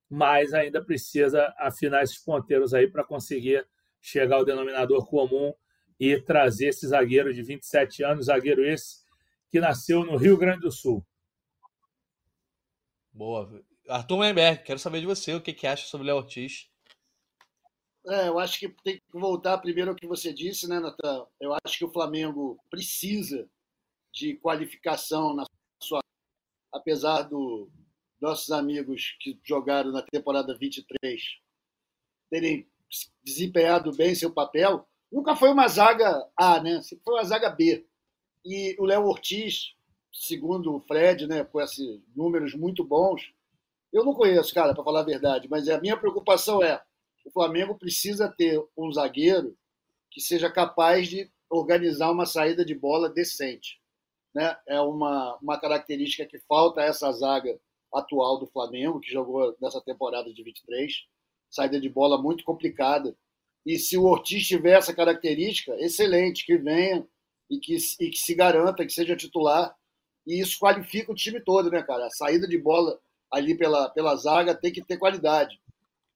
mas ainda precisa afinar esses ponteiros aí para conseguir chegar ao denominador comum e trazer esse zagueiro de 27 anos, zagueiro esse que nasceu no Rio Grande do Sul. Boa. Arthur Lemberg, quero saber de você o que, que acha sobre o Léo Ortiz. É, eu acho que tem que voltar primeiro ao que você disse, né, Natan? Eu acho que o Flamengo precisa de qualificação na sua. Apesar do, nossos amigos que jogaram na temporada 23 terem desempenhado bem seu papel, nunca foi uma zaga A, né? Sempre foi uma zaga B. E o Léo Ortiz, segundo o Fred, né, com esses números muito bons, eu não conheço, cara, para falar a verdade, mas a minha preocupação é: o Flamengo precisa ter um zagueiro que seja capaz de organizar uma saída de bola decente. Né? É uma, uma característica que falta a essa zaga atual do Flamengo, que jogou nessa temporada de 23. Saída de bola muito complicada. E se o Ortiz tiver essa característica, excelente, que venha e que, e que se garanta que seja titular. E isso qualifica o time todo, né, cara? A saída de bola ali pela, pela zaga tem que ter qualidade.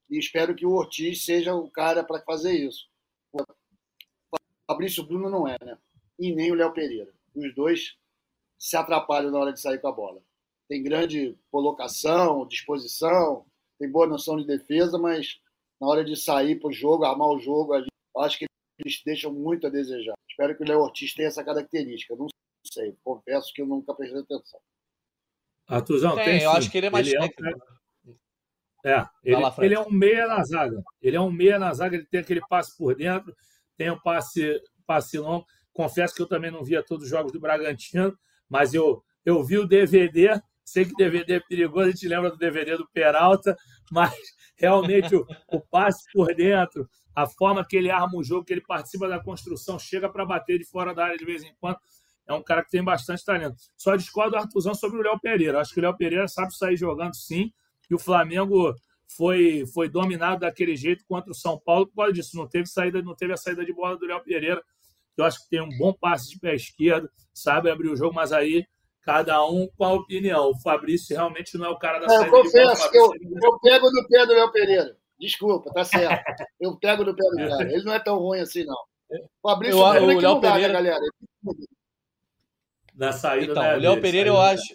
E espero que o Ortiz seja o cara para fazer isso. O Fabrício Bruno não é, né? E nem o Léo Pereira. Os dois se atrapalham na hora de sair com a bola tem grande colocação, disposição, tem boa noção de defesa, mas na hora de sair para o jogo, armar o jogo ali, acho que eles deixam muito a desejar. Espero que o Léo Ortiz tenha essa característica. Não sei, confesso que eu nunca prestei atenção. Artuzão, tem, tem eu acho que ele é mais ele técnico. É, um... é ele, ele, é um meia na zaga. Ele é um meia na zaga, ele tem aquele passe por dentro, tem o um passe, passe longo. Confesso que eu também não via todos os jogos do Bragantino, mas eu, eu vi o DVD. Sei que DVD é perigoso, a gente lembra do DVD do Peralta, mas realmente o, o passe por dentro, a forma que ele arma o jogo, que ele participa da construção, chega para bater de fora da área de vez em quando. É um cara que tem bastante talento. Só discordo do Artuzão sobre o Léo Pereira. Acho que o Léo Pereira sabe sair jogando sim, e o Flamengo foi, foi dominado daquele jeito contra o São Paulo por causa disso. Não teve saída, não teve a saída de bola do Léo Pereira. Eu acho que tem um bom passe de pé esquerdo, sabe abrir o jogo, mas aí cada um com a opinião. O Fabrício realmente não é o cara da saída eu confesso que eu, eu pego no pé do Léo Pereira. Desculpa, tá certo. Eu pego no pé do é. cara. Ele não é tão ruim assim, não. O Fabrício eu, o Léo Pereira, dá, né, galera? Da saída então, o Léo Pereira, eu acho,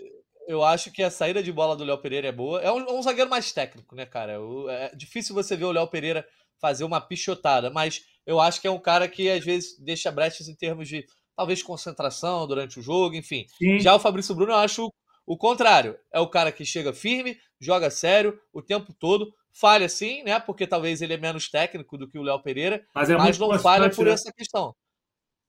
eu acho que a saída de bola do Léo Pereira é boa. É um, é um zagueiro mais técnico, né, cara? É difícil você ver o Léo Pereira fazer uma pichotada, mas eu acho que é um cara que às vezes deixa brechas em termos de talvez concentração durante o jogo, enfim. Sim. Já o Fabrício Bruno, eu acho o contrário. É o cara que chega firme, joga sério o tempo todo, falha sim, né? Porque talvez ele é menos técnico do que o Léo Pereira, mas, é mas não falha por né? essa questão.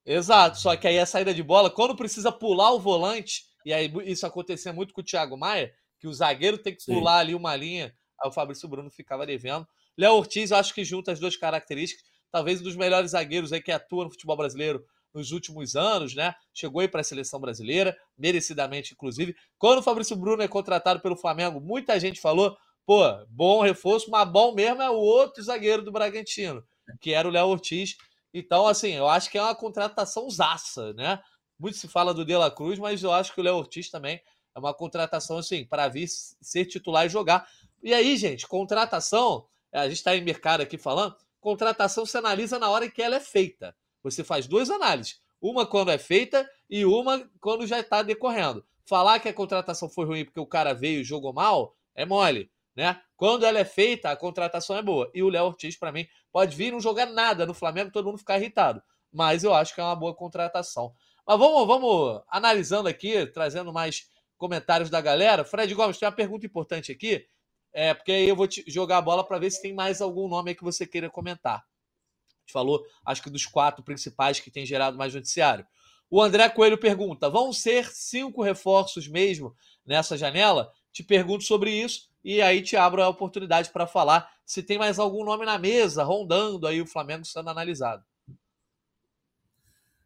Exato, só que aí a saída de bola, quando precisa pular o volante, e aí isso acontecia muito com o Thiago Maia, que o zagueiro tem que pular Sim. ali uma linha, aí o Fabrício Bruno ficava devendo. Léo Ortiz, eu acho que junta as duas características, talvez um dos melhores zagueiros aí que atua no futebol brasileiro nos últimos anos, né? Chegou aí para a seleção brasileira, merecidamente, inclusive. Quando o Fabrício Bruno é contratado pelo Flamengo, muita gente falou, pô, bom reforço, mas bom mesmo é o outro zagueiro do Bragantino, que era o Léo Ortiz. Então, assim, eu acho que é uma contratação zaça, né? Muito se fala do De La Cruz, mas eu acho que o Léo Ortiz também é uma contratação, assim, para vir ser titular e jogar. E aí, gente, contratação, a gente está em mercado aqui falando, contratação se analisa na hora em que ela é feita. Você faz duas análises. Uma quando é feita e uma quando já está decorrendo. Falar que a contratação foi ruim porque o cara veio e jogou mal é mole, né? Quando ela é feita, a contratação é boa. E o Léo Ortiz, para mim, pode vir e não jogar nada no Flamengo, todo mundo ficar irritado. Mas eu acho que é uma boa contratação. Mas vamos, vamos analisando aqui, trazendo mais comentários da galera. Fred Gomes, tem uma pergunta importante aqui, é, porque aí eu vou te jogar a bola para ver se tem mais algum nome aí que você queira comentar. A gente falou, acho que dos quatro principais que tem gerado mais noticiário. O André Coelho pergunta: vão ser cinco reforços mesmo nessa janela? Te pergunto sobre isso e aí te abro a oportunidade para falar se tem mais algum nome na mesa rondando aí o Flamengo sendo analisado.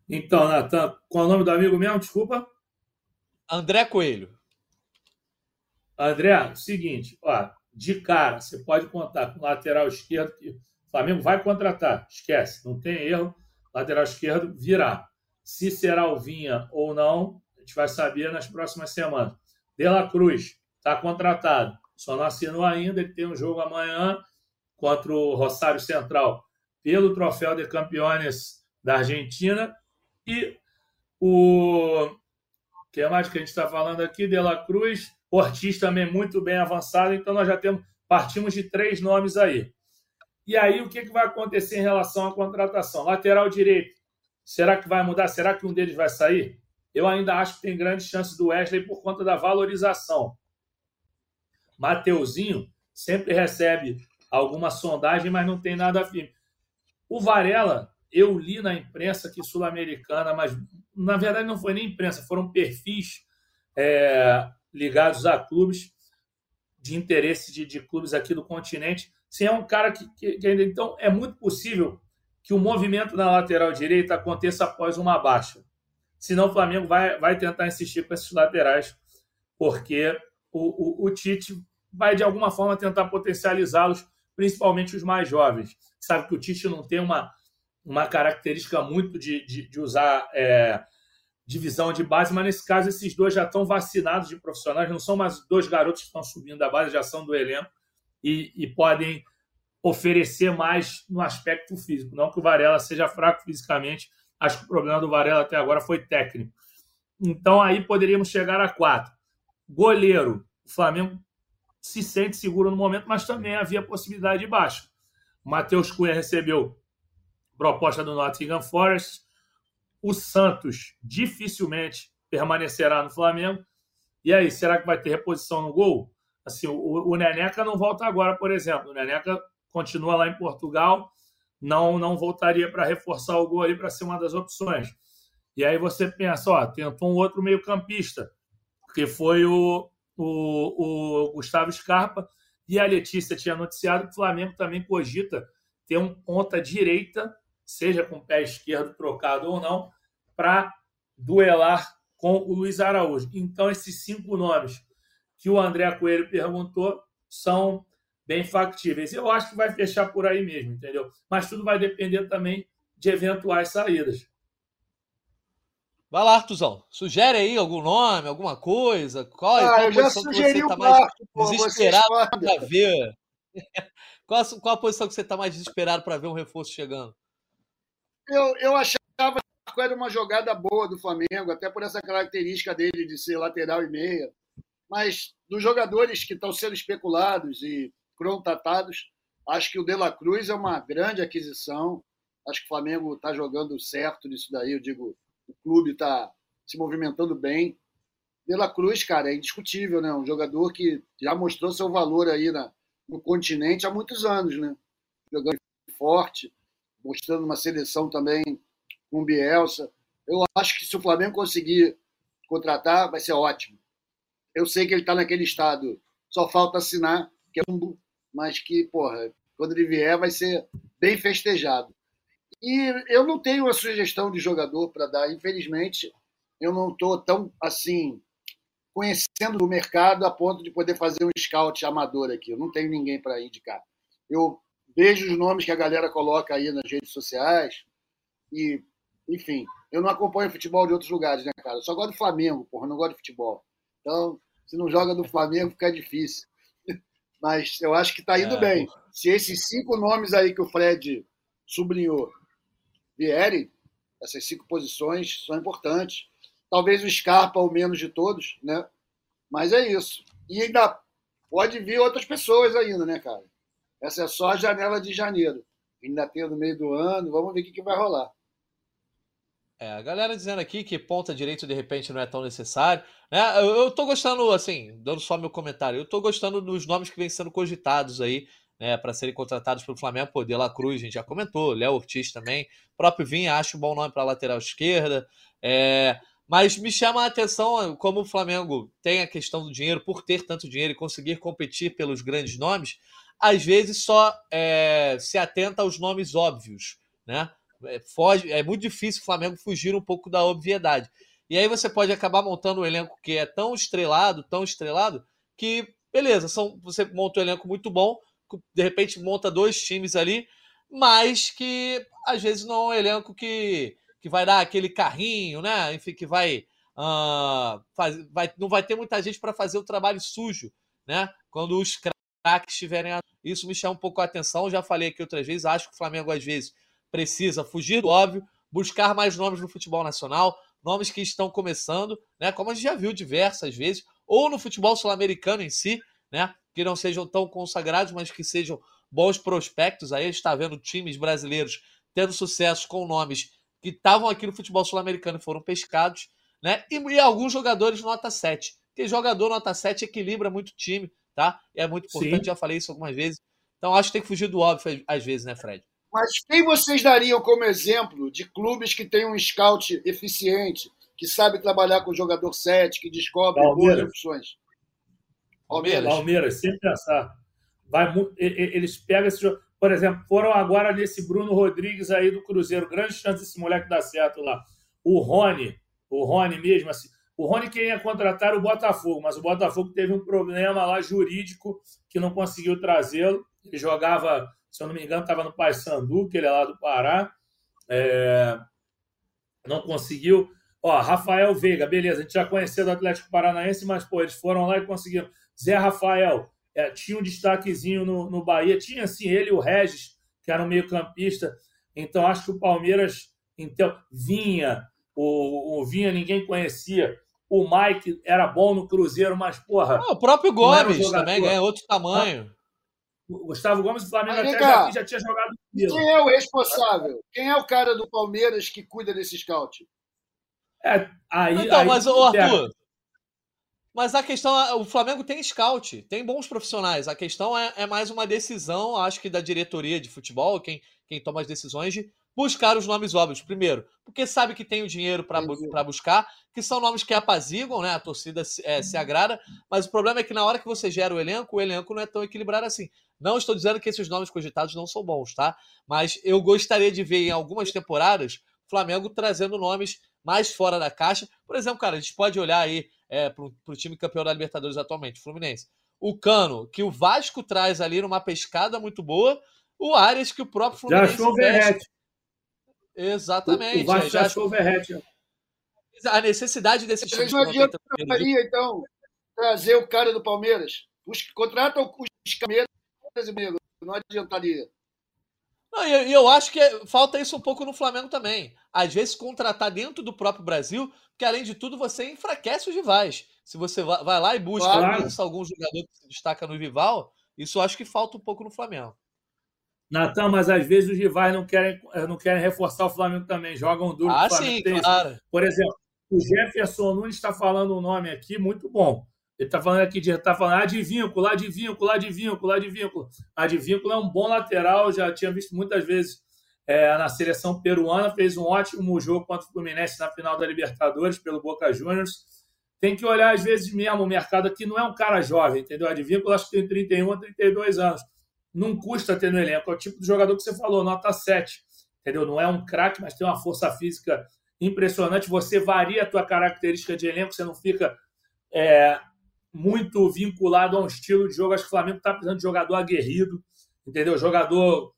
Então, Natan, qual é o nome do amigo mesmo? Desculpa. André Coelho. André, seguinte, ó, de cara, você pode contar com o lateral esquerdo que o Flamengo vai contratar. Esquece, não tem erro. Lateral esquerdo virá. Se será o Vinha ou não, a gente vai saber nas próximas semanas. De La Cruz está contratado. Só não assinou ainda, ele tem um jogo amanhã contra o Rosário Central pelo troféu de campeões da Argentina. E o que mais que a gente está falando aqui? De La Cruz, Ortiz também muito bem avançado, então nós já temos, partimos de três nomes aí. E aí, o que, que vai acontecer em relação à contratação? Lateral direito, será que vai mudar? Será que um deles vai sair? Eu ainda acho que tem grande chance do Wesley por conta da valorização. Mateuzinho sempre recebe alguma sondagem, mas não tem nada firme. O Varela, eu li na imprensa que sul-americana, mas na verdade não foi nem imprensa, foram perfis é, ligados a clubes de interesse de, de, clubes aqui do continente. Sim, é um cara que, que, que. Então, é muito possível que o movimento na lateral direita aconteça após uma baixa. Senão o Flamengo vai, vai tentar insistir com esses laterais, porque o, o, o Tite vai, de alguma forma, tentar potencializá-los, principalmente os mais jovens. Sabe que o Tite não tem uma, uma característica muito de, de, de usar é, divisão de base, mas nesse caso esses dois já estão vacinados de profissionais, não são mais dois garotos que estão subindo da base, já são do elenco e, e podem oferecer mais no aspecto físico. Não que o Varela seja fraco fisicamente, acho que o problema do Varela até agora foi técnico. Então aí poderíamos chegar a quatro. Goleiro, o Flamengo se sente seguro no momento, mas também havia possibilidade de baixo. Matheus Cunha recebeu proposta do Nottingham Forest. O Santos dificilmente permanecerá no Flamengo. E aí, será que vai ter reposição no gol? Assim, o, o Neneca não volta agora, por exemplo. O Neneca continua lá em Portugal, não não voltaria para reforçar o gol ali para ser uma das opções. E aí você pensa, ó, tentou um outro meio-campista, que foi o, o, o Gustavo Scarpa, e a Letícia tinha noticiado que o Flamengo também cogita ter um ponta direita, seja com o pé esquerdo trocado ou não, para duelar com o Luiz Araújo. Então, esses cinco nomes que o André Coelho perguntou são bem factíveis. Eu acho que vai fechar por aí mesmo, entendeu? Mas tudo vai depender também de eventuais saídas. Vai lá, Artuzão. Sugere aí algum nome, alguma coisa. Qual, ah, qual a posição que você está mais desesperado para ver? Qual a, qual a posição que você está mais desesperado para ver um reforço chegando? Eu, eu achava que era uma jogada boa do Flamengo, até por essa característica dele de ser lateral e meia. Mas dos jogadores que estão sendo especulados e contratados, acho que o De La Cruz é uma grande aquisição. Acho que o Flamengo está jogando certo nisso daí. Eu digo, o clube está se movimentando bem. De La Cruz, cara, é indiscutível, né? Um jogador que já mostrou seu valor aí na, no continente há muitos anos, né? Jogando forte, mostrando uma seleção também com Bielsa. Eu acho que se o Flamengo conseguir contratar, vai ser ótimo. Eu sei que ele está naquele estado, só falta assinar, que é um, mas que, porra, quando ele vier, vai ser bem festejado. E eu não tenho uma sugestão de jogador para dar, infelizmente, eu não estou tão assim conhecendo o mercado a ponto de poder fazer um scout amador aqui. Eu não tenho ninguém para indicar. Eu vejo os nomes que a galera coloca aí nas redes sociais e, enfim, eu não acompanho futebol de outros lugares, né, cara? Eu só gosto do Flamengo, porra, não gosto de futebol. Então, se não joga do Flamengo, fica difícil. Mas eu acho que está indo é. bem. Se esses cinco nomes aí que o Fred sublinhou vierem, essas cinco posições são importantes. Talvez o Scarpa o menos de todos, né? Mas é isso. E ainda pode vir outras pessoas ainda, né, cara? Essa é só a janela de janeiro. Ainda tem no meio do ano, vamos ver o que, que vai rolar. É, a galera dizendo aqui que ponta direito de repente não é tão necessário. Né? Eu, eu tô gostando, assim, dando só meu comentário, eu tô gostando dos nomes que vêm sendo cogitados aí né, para serem contratados pelo Flamengo. Pô, De La Cruz, a gente já comentou, Léo Ortiz também. O próprio Vinha, acho um bom nome para lateral esquerda. É, mas me chama a atenção como o Flamengo tem a questão do dinheiro, por ter tanto dinheiro e conseguir competir pelos grandes nomes, às vezes só é, se atenta aos nomes óbvios, né? É, foge, é muito difícil o Flamengo fugir um pouco da obviedade. E aí você pode acabar montando um elenco que é tão estrelado, tão estrelado, que, beleza, são, você monta um elenco muito bom, de repente monta dois times ali, mas que às vezes não é um elenco que, que vai dar aquele carrinho, né? Enfim, que vai, uh, faz, vai não vai ter muita gente para fazer o trabalho sujo, né? Quando os craques estiverem. Isso me chama um pouco a atenção. Já falei aqui outras vezes. Acho que o Flamengo às vezes precisa fugir do óbvio, buscar mais nomes no futebol nacional, nomes que estão começando, né? Como a gente já viu diversas vezes, ou no futebol sul-americano em si, né? que não sejam tão consagrados, mas que sejam bons prospectos. Aí a gente está vendo times brasileiros tendo sucesso com nomes que estavam aqui no futebol sul-americano e foram pescados, né? E, e, alguns jogadores nota 7. Porque jogador nota 7 equilibra muito time, tá? É muito importante, Sim. já falei isso algumas vezes. Então acho que tem que fugir do óbvio às vezes, né, Fred? Mas quem vocês dariam como exemplo de clubes que têm um scout eficiente, que sabe trabalhar com o jogador 7, que descobre boas opções? Palmeiras. Palmeiras, sem pensar. Vai, eles pegam esse jogo. Por exemplo, foram agora nesse Bruno Rodrigues aí do Cruzeiro. Grande chance desse moleque dar certo lá. O Rony, o Rony mesmo, assim. O Rony queria contratar o Botafogo, mas o Botafogo teve um problema lá jurídico que não conseguiu trazê-lo. Ele jogava, se eu não me engano, estava no Paysandu, que ele é lá do Pará. É... Não conseguiu. Ó, Rafael Veiga, beleza, a gente já conheceu do Atlético Paranaense, mas pô, eles foram lá e conseguiram. Zé Rafael, é, tinha um destaquezinho no, no Bahia, tinha assim ele e o Regis, que era um meio-campista. Então acho que o Palmeiras então, vinha, o, o Vinha ninguém conhecia. O Mike era bom no Cruzeiro, mas porra. o próprio Gomes também ganha outro tamanho. O Gustavo Gomes, o Flamengo até cá. já, tinha jogado. Quem é o responsável? Quem é o cara do Palmeiras que cuida desse scout? É, aí, Então, aí mas, ô pega. Arthur. Mas a questão, é, o Flamengo tem scout, tem bons profissionais. A questão é, é mais uma decisão, acho que da diretoria de futebol, quem, quem toma as decisões, de buscar os nomes óbvios. Primeiro, porque sabe que tem o dinheiro para Entendi. buscar, que são nomes que apaziguam, né? A torcida se, é, se agrada, mas o problema é que na hora que você gera o elenco, o elenco não é tão equilibrado assim. Não estou dizendo que esses nomes cogitados não são bons, tá? Mas eu gostaria de ver em algumas temporadas o Flamengo trazendo nomes mais fora da caixa. Por exemplo, cara, a gente pode olhar aí é, para o time campeão da Libertadores atualmente, o Fluminense. O Cano, que o Vasco traz ali numa pescada muito boa. O Arias, que o próprio Já Fluminense achou o. Verrete. Exatamente. O Vasco já achou o Verrete. A necessidade desses Eles times não que têm adianta Faria, então, trazer o cara do Palmeiras. Os, contrata os Palmeiras. Não adiantaria. Não, e eu acho que é- falta isso um pouco no Flamengo também. Às vezes, contratar dentro do próprio Brasil, porque além de tudo, você enfraquece os rivais. Se você va- vai lá e busca Claro. lança algum jogador que se destaca no rival, isso eu acho que falta um pouco no Flamengo. Natan, mas às vezes os rivais não querem, eh, não querem reforçar o Flamengo também, jogam duro. Ah, sim, claro. Por exemplo, o Jefferson Nunes está falando um nome aqui muito bom. Ele está falando aqui de está falando advínculo, advínculo, advínculo, advínculo. Advínculo é um bom lateral, já tinha visto muitas vezes é, na seleção peruana, fez um ótimo jogo contra o Fluminense na final da Libertadores pelo Boca Juniors. Tem que olhar, às vezes, mesmo o mercado aqui não é um cara jovem, entendeu? Advínculo acho que tem 31 a 32 anos. Não custa ter no elenco. É o tipo de jogador que você falou, nota 7. Entendeu? Não é um craque, mas tem uma força física impressionante. Você varia a tua característica de elenco, você não fica é, muito vinculado a um estilo de jogo. Acho que o Flamengo está precisando de jogador aguerrido, entendeu? Jogador,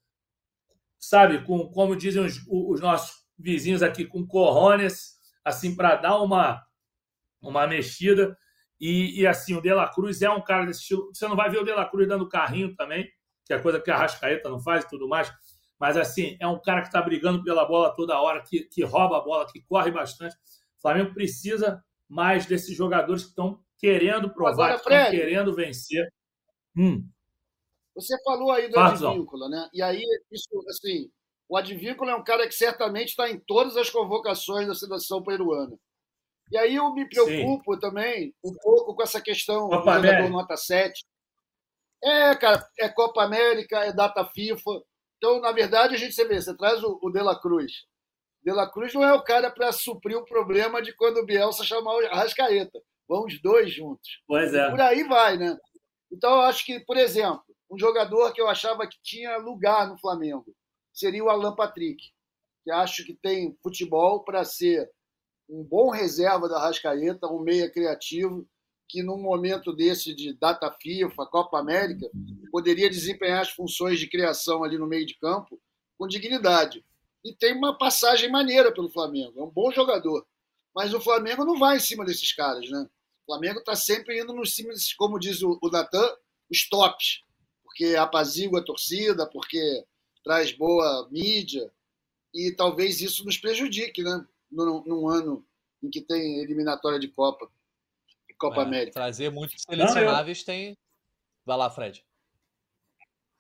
sabe, com, como dizem os, os nossos vizinhos aqui, com corrones, assim, para dar uma, uma mexida. E, e, assim, o De La Cruz é um cara desse estilo. Você não vai ver o De La Cruz dando carrinho também, que é coisa que a Rascaeta não faz e tudo mais. Mas, assim, é um cara que está brigando pela bola toda hora, que, que rouba a bola, que corre bastante. O Flamengo precisa mais desses jogadores que estão querendo provar, Agora, que estão querendo vencer. Hum, Você falou aí do. Advíncula, né? E aí, isso, assim, o Advíncula é um cara que certamente está em todas as convocações da seleção peruana. E aí eu me preocupo também um pouco com essa questão Copa do jogador nota 7. É, cara, é Copa América, é data FIFA. Então, na verdade, a gente você vê, você traz o, o De La Cruz. De La Cruz não é o cara para suprir o problema de quando o Bielsa chamar o Arrascaeta. Vão os dois juntos. pois é. Por aí vai, né? Então, eu acho que, por exemplo, um jogador que eu achava que tinha lugar no Flamengo seria o Alan Patrick, que acho que tem futebol para ser um bom reserva da Rascaeta, um meia criativo, que num momento desse de data FIFA, Copa América, poderia desempenhar as funções de criação ali no meio de campo com dignidade. E tem uma passagem maneira pelo Flamengo, é um bom jogador. Mas o Flamengo não vai em cima desses caras, né? O Flamengo está sempre indo nos cima, desses, como diz o, Natan, os tops, porque apazigua a torcida, porque traz boa mídia, e talvez isso nos prejudique, né? Num, num ano em que tem eliminatória de Copa, Copa É, América. Trazer muitos selecionáveis tem. Vai lá, Fred.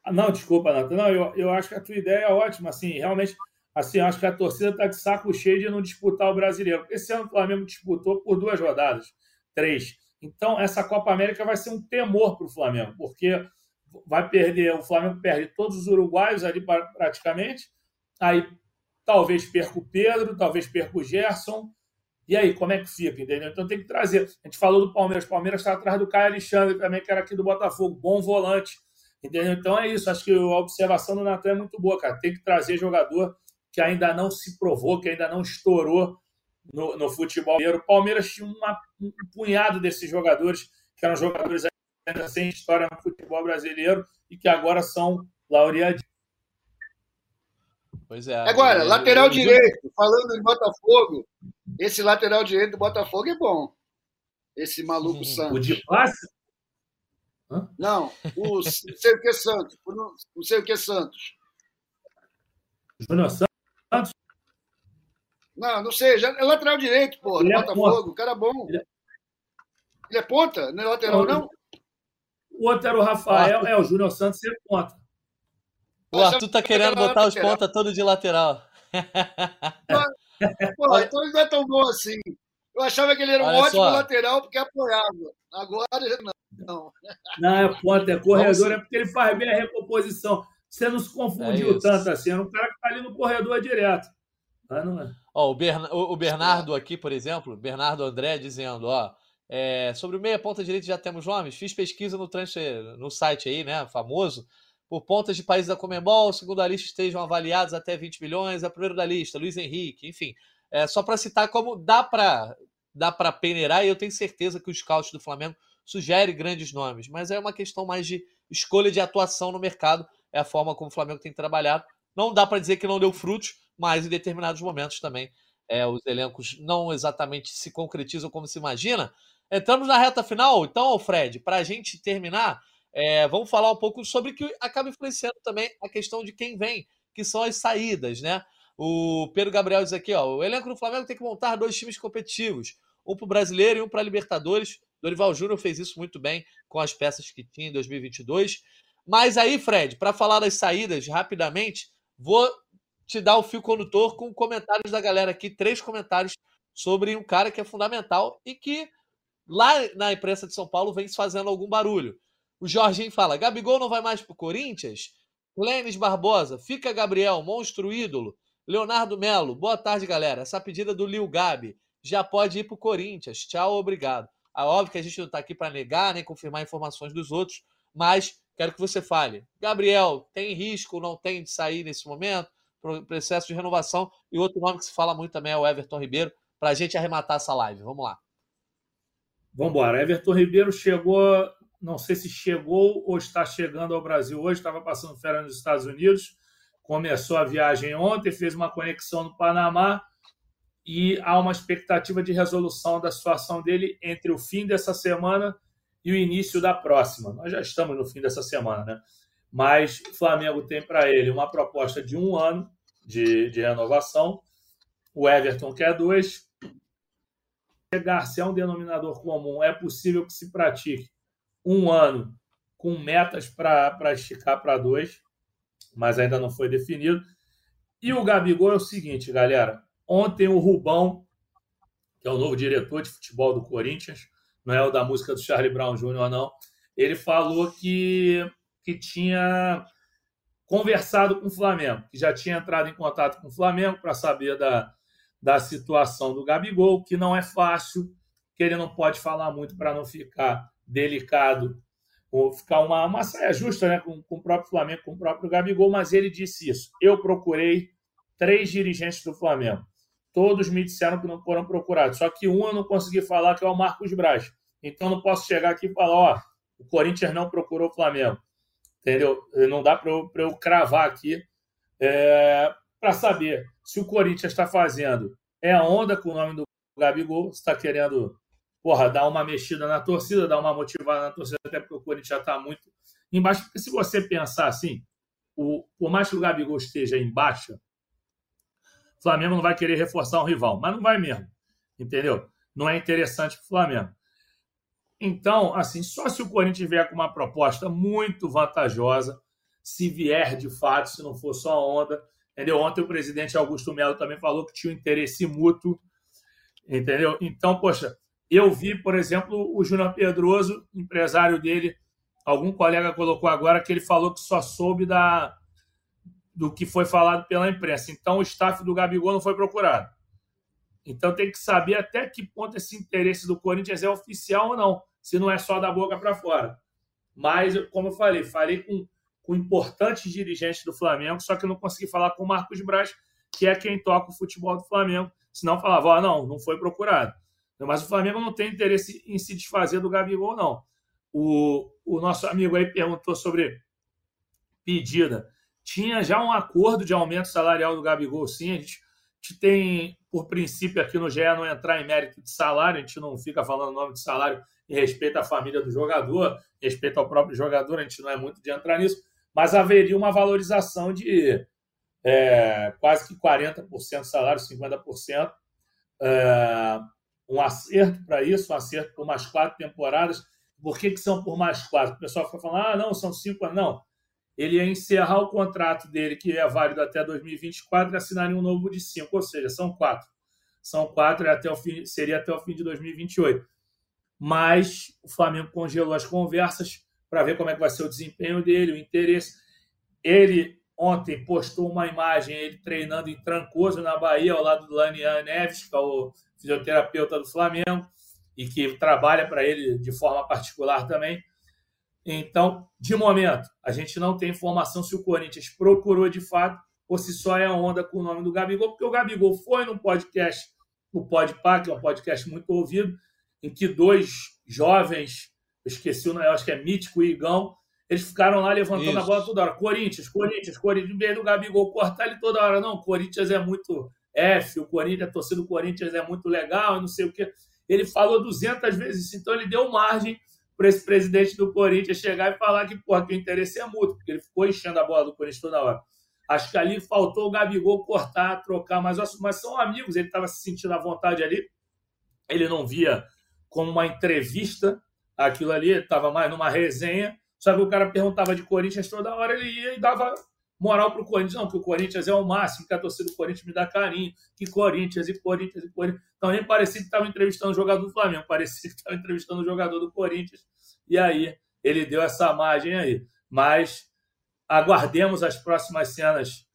Ah, Não, desculpa, Natan. Não, eu, eu acho que a tua ideia é ótima. Assim, realmente, assim, eu acho que a torcida está de saco cheio de não disputar o brasileiro. Esse ano o Flamengo disputou por duas rodadas, três. Então, essa Copa América vai ser um temor para o Flamengo, porque vai perder, o Flamengo perde todos os uruguaios ali pra- praticamente, aí talvez perca o Pedro, talvez perca o Gerson. E aí, como é que fica, entendeu? Então tem que trazer. A gente falou do Palmeiras, o Palmeiras está atrás do Caio Alexandre também, que era aqui do Botafogo, bom volante. Entendeu? Então é isso. Acho que a observação do Natan é muito boa, cara. Tem que trazer jogador que ainda não se provou, que ainda não estourou no, no futebol. O Palmeiras tinha uma- um punhado desses jogadores que eram jogadores ainda sem história no futebol brasileiro e que agora são laureados. Pois é. Agora, eu- lateral eu- direito, falando em Botafogo, esse lateral direito do Botafogo é bom. Esse maluco Uhum. O Santos. de passe, Não, o não sei o que Santos. o Não não sei o que Santos. Júnior Santos, Não, não sei. Já, é lateral direito, pô, do é Botafogo. O cara é bom. Ele Ele é ponta? Não é lateral, não? O outro era o Rafael, é, o Júnior Santos você conta. O Arthur tá querendo botar os pontas todos de lateral. Pô, então ele não é tão bom assim. Eu achava que ele era um Olha ótimo só. lateral porque apoiava. Agora não. Não, é ponta, é corredor, é porque ele faz bem a recomposição. Você não se confundiu é tanto assim. Era um cara que está ali no corredor direto. Mas não é. Ó, o, Bern... o Bernardo aqui, por exemplo, Bernardo André dizendo, ó, é, sobre o meia ponta direita já temos nomes. Fiz pesquisa no transfer, no site aí, né, famoso, por pontas de países da Comembol, segundo a lista estejam avaliados até 20 milhões, a primeira da lista, Luiz Henrique, enfim. É, só para citar como dá para dá para peneirar e eu tenho certeza que o scout do Flamengo sugere grandes nomes, mas é uma questão mais de escolha de atuação no mercado, é a forma como o Flamengo tem trabalhado. Não dá para dizer que não deu frutos, mas em determinados momentos também é, os elencos não exatamente se concretizam como se imagina. Entramos na reta final, então, Fred, para a gente terminar, é, vamos falar um pouco sobre que acaba influenciando também a questão de quem vem, que são as saídas, né? O Pedro Gabriel diz aqui, ó, o elenco do Flamengo tem que montar dois times competitivos, um para o Brasileiro e um para a Libertadores. Dorival Júnior fez isso muito bem com as peças que tinha em 2022. Mas aí, Fred, para falar das saídas rapidamente, vou te dar o fio condutor com comentários da galera aqui, três comentários sobre um cara que é fundamental e que lá na imprensa de São Paulo vem se fazendo algum barulho. O Jorginho fala: Gabigol não vai mais para o Corinthians? Clênis Barbosa, fica Gabriel, monstro ídolo. Leonardo Melo, boa tarde, galera. Essa pedida do Lil Gabi já pode ir para o Corinthians. Tchau, obrigado. É óbvio que a gente não está aqui para negar nem confirmar informações dos outros, mas quero que você fale. Gabriel, tem risco, não tem de sair nesse momento? Processo de renovação. E outro nome que se fala muito também é o Everton Ribeiro, para a gente arrematar essa live. Vamos lá. Vamos embora. Everton Ribeiro chegou, não sei se chegou ou está chegando ao Brasil hoje, estava passando férias nos Estados Unidos, começou a viagem ontem, fez uma conexão no Panamá e há uma expectativa de resolução da situação dele entre o fim dessa semana e o início da próxima. Nós já estamos no fim dessa semana, né? Mas o Flamengo tem para ele uma proposta de um ano de, de renovação, o Everton quer dois. Chegar se é um denominador comum, é possível que se pratique um ano com metas para esticar para dois, mas ainda não foi definido. E o Gabigol é o seguinte, galera. Ontem o Rubão, que é o novo diretor de futebol do Corinthians, não é o da música do Charlie Brown Jr., não, ele falou que, que tinha conversado com o Flamengo, que já tinha entrado em contato com o Flamengo para saber da, da situação do Gabigol, que não é fácil, que ele não pode falar muito para não ficar delicado, ficar uma, uma saia justa né, com, com o próprio Flamengo, com o próprio Gabigol, mas ele disse isso. Eu procurei três dirigentes do Flamengo todos me disseram que não foram procurados. Só que um eu não consegui falar, que é o Marcos Braz. Então não posso chegar aqui e falar, ó, o Corinthians não procurou o Flamengo. Entendeu? Não dá para eu, eu cravar aqui é, para saber se o Corinthians está fazendo é a onda com o nome do Gabigol, está querendo porra, dar uma mexida na torcida, dar uma motivada na torcida, até porque o Corinthians já está muito embaixo. Porque se você pensar assim, o, por mais que o Gabigol esteja em baixa, o Flamengo não vai querer reforçar um rival, mas não vai mesmo, entendeu? Não é interessante para o Flamengo. Então, assim, só se o Corinthians vier com uma proposta muito vantajosa, se vier de fato, se não for só onda, entendeu? Ontem o presidente Augusto Melo também falou que tinha um interesse mútuo, entendeu? Então, poxa, eu vi, por exemplo, o Júnior Pedroso, empresário dele, algum colega colocou agora que ele falou que só soube da, do que foi falado pela imprensa. Então, o staff do Gabigol não foi procurado. Então, tem que saber até que ponto esse interesse do Corinthians é oficial ou não, se não é só da boca para fora. Mas, como eu falei, falei com, com importantes dirigentes do Flamengo, só que não consegui falar com o Marcos Braz, que é quem toca o futebol do Flamengo. Senão falava, ah, não, não foi procurado. Mas o Flamengo não tem interesse em se desfazer do Gabigol, não. O, o nosso amigo aí perguntou sobre pedida tinha já um acordo de aumento salarial do Gabigol, sim. A gente, a gente tem, por princípio, aqui no GE não entrar em mérito de salário, a gente não fica falando nome de salário em respeito à família do jogador, respeito ao próprio jogador, a gente não é muito de entrar nisso, mas haveria uma valorização de é, quase que 40% de salário, 50%. É, um acerto para isso, um acerto por umas quatro temporadas, Por que, que são por mais quatro? O pessoal fica falando, ah, não, são cinco anos. Não. Ele ia encerrar o contrato dele, que é válido até 2024, e assinar um novo de cinco, ou seja, são quatro. São quatro até o fim, seria até o fim de 2028. Mas o Flamengo congelou as conversas para ver como é que vai ser o desempenho dele, o interesse. Ele ontem postou uma imagem ele treinando em Trancoso, na Bahia, ao lado do Lanian Neves, que é o fisioterapeuta do Flamengo e que trabalha para ele de forma particular também. Então, de momento, a gente não tem informação se o Corinthians procurou de fato ou se só é a onda com o nome do Gabigol, porque o Gabigol foi no podcast, o Podpah, que é um podcast muito ouvido, em que dois jovens, eu esqueci o nome, acho que é Mítico e Igão, eles ficaram lá levantando Isso. a bola toda hora. Corinthians, Corinthians, Corinthians, em vez do Gabigol cortar ele toda hora. Não, o Corinthians é muito F, o Corinthians, a torcida do Corinthians é muito legal, não sei o quê. Ele falou 200 vezes então ele deu margem para esse presidente do Corinthians chegar e falar que, porra, que o interesse é mútuo, porque ele ficou enchendo a bola do Corinthians toda hora. Acho que ali faltou o Gabigol cortar, trocar, mas, mas são amigos, ele estava se sentindo à vontade ali. Ele não via como uma entrevista aquilo ali, estava mais numa resenha. Só que o cara perguntava de Corinthians toda hora, ele ia e dava moral para o Corinthians. Não, que o Corinthians é o máximo, que a torcida do Corinthians me dá carinho, que Corinthians e Corinthians e Corinthians. Então nem parecia que estava entrevistando o jogador do Flamengo, parecia que estava entrevistando o jogador do Corinthians. E aí ele deu essa margem aí. Mas aguardemos as próximas cenas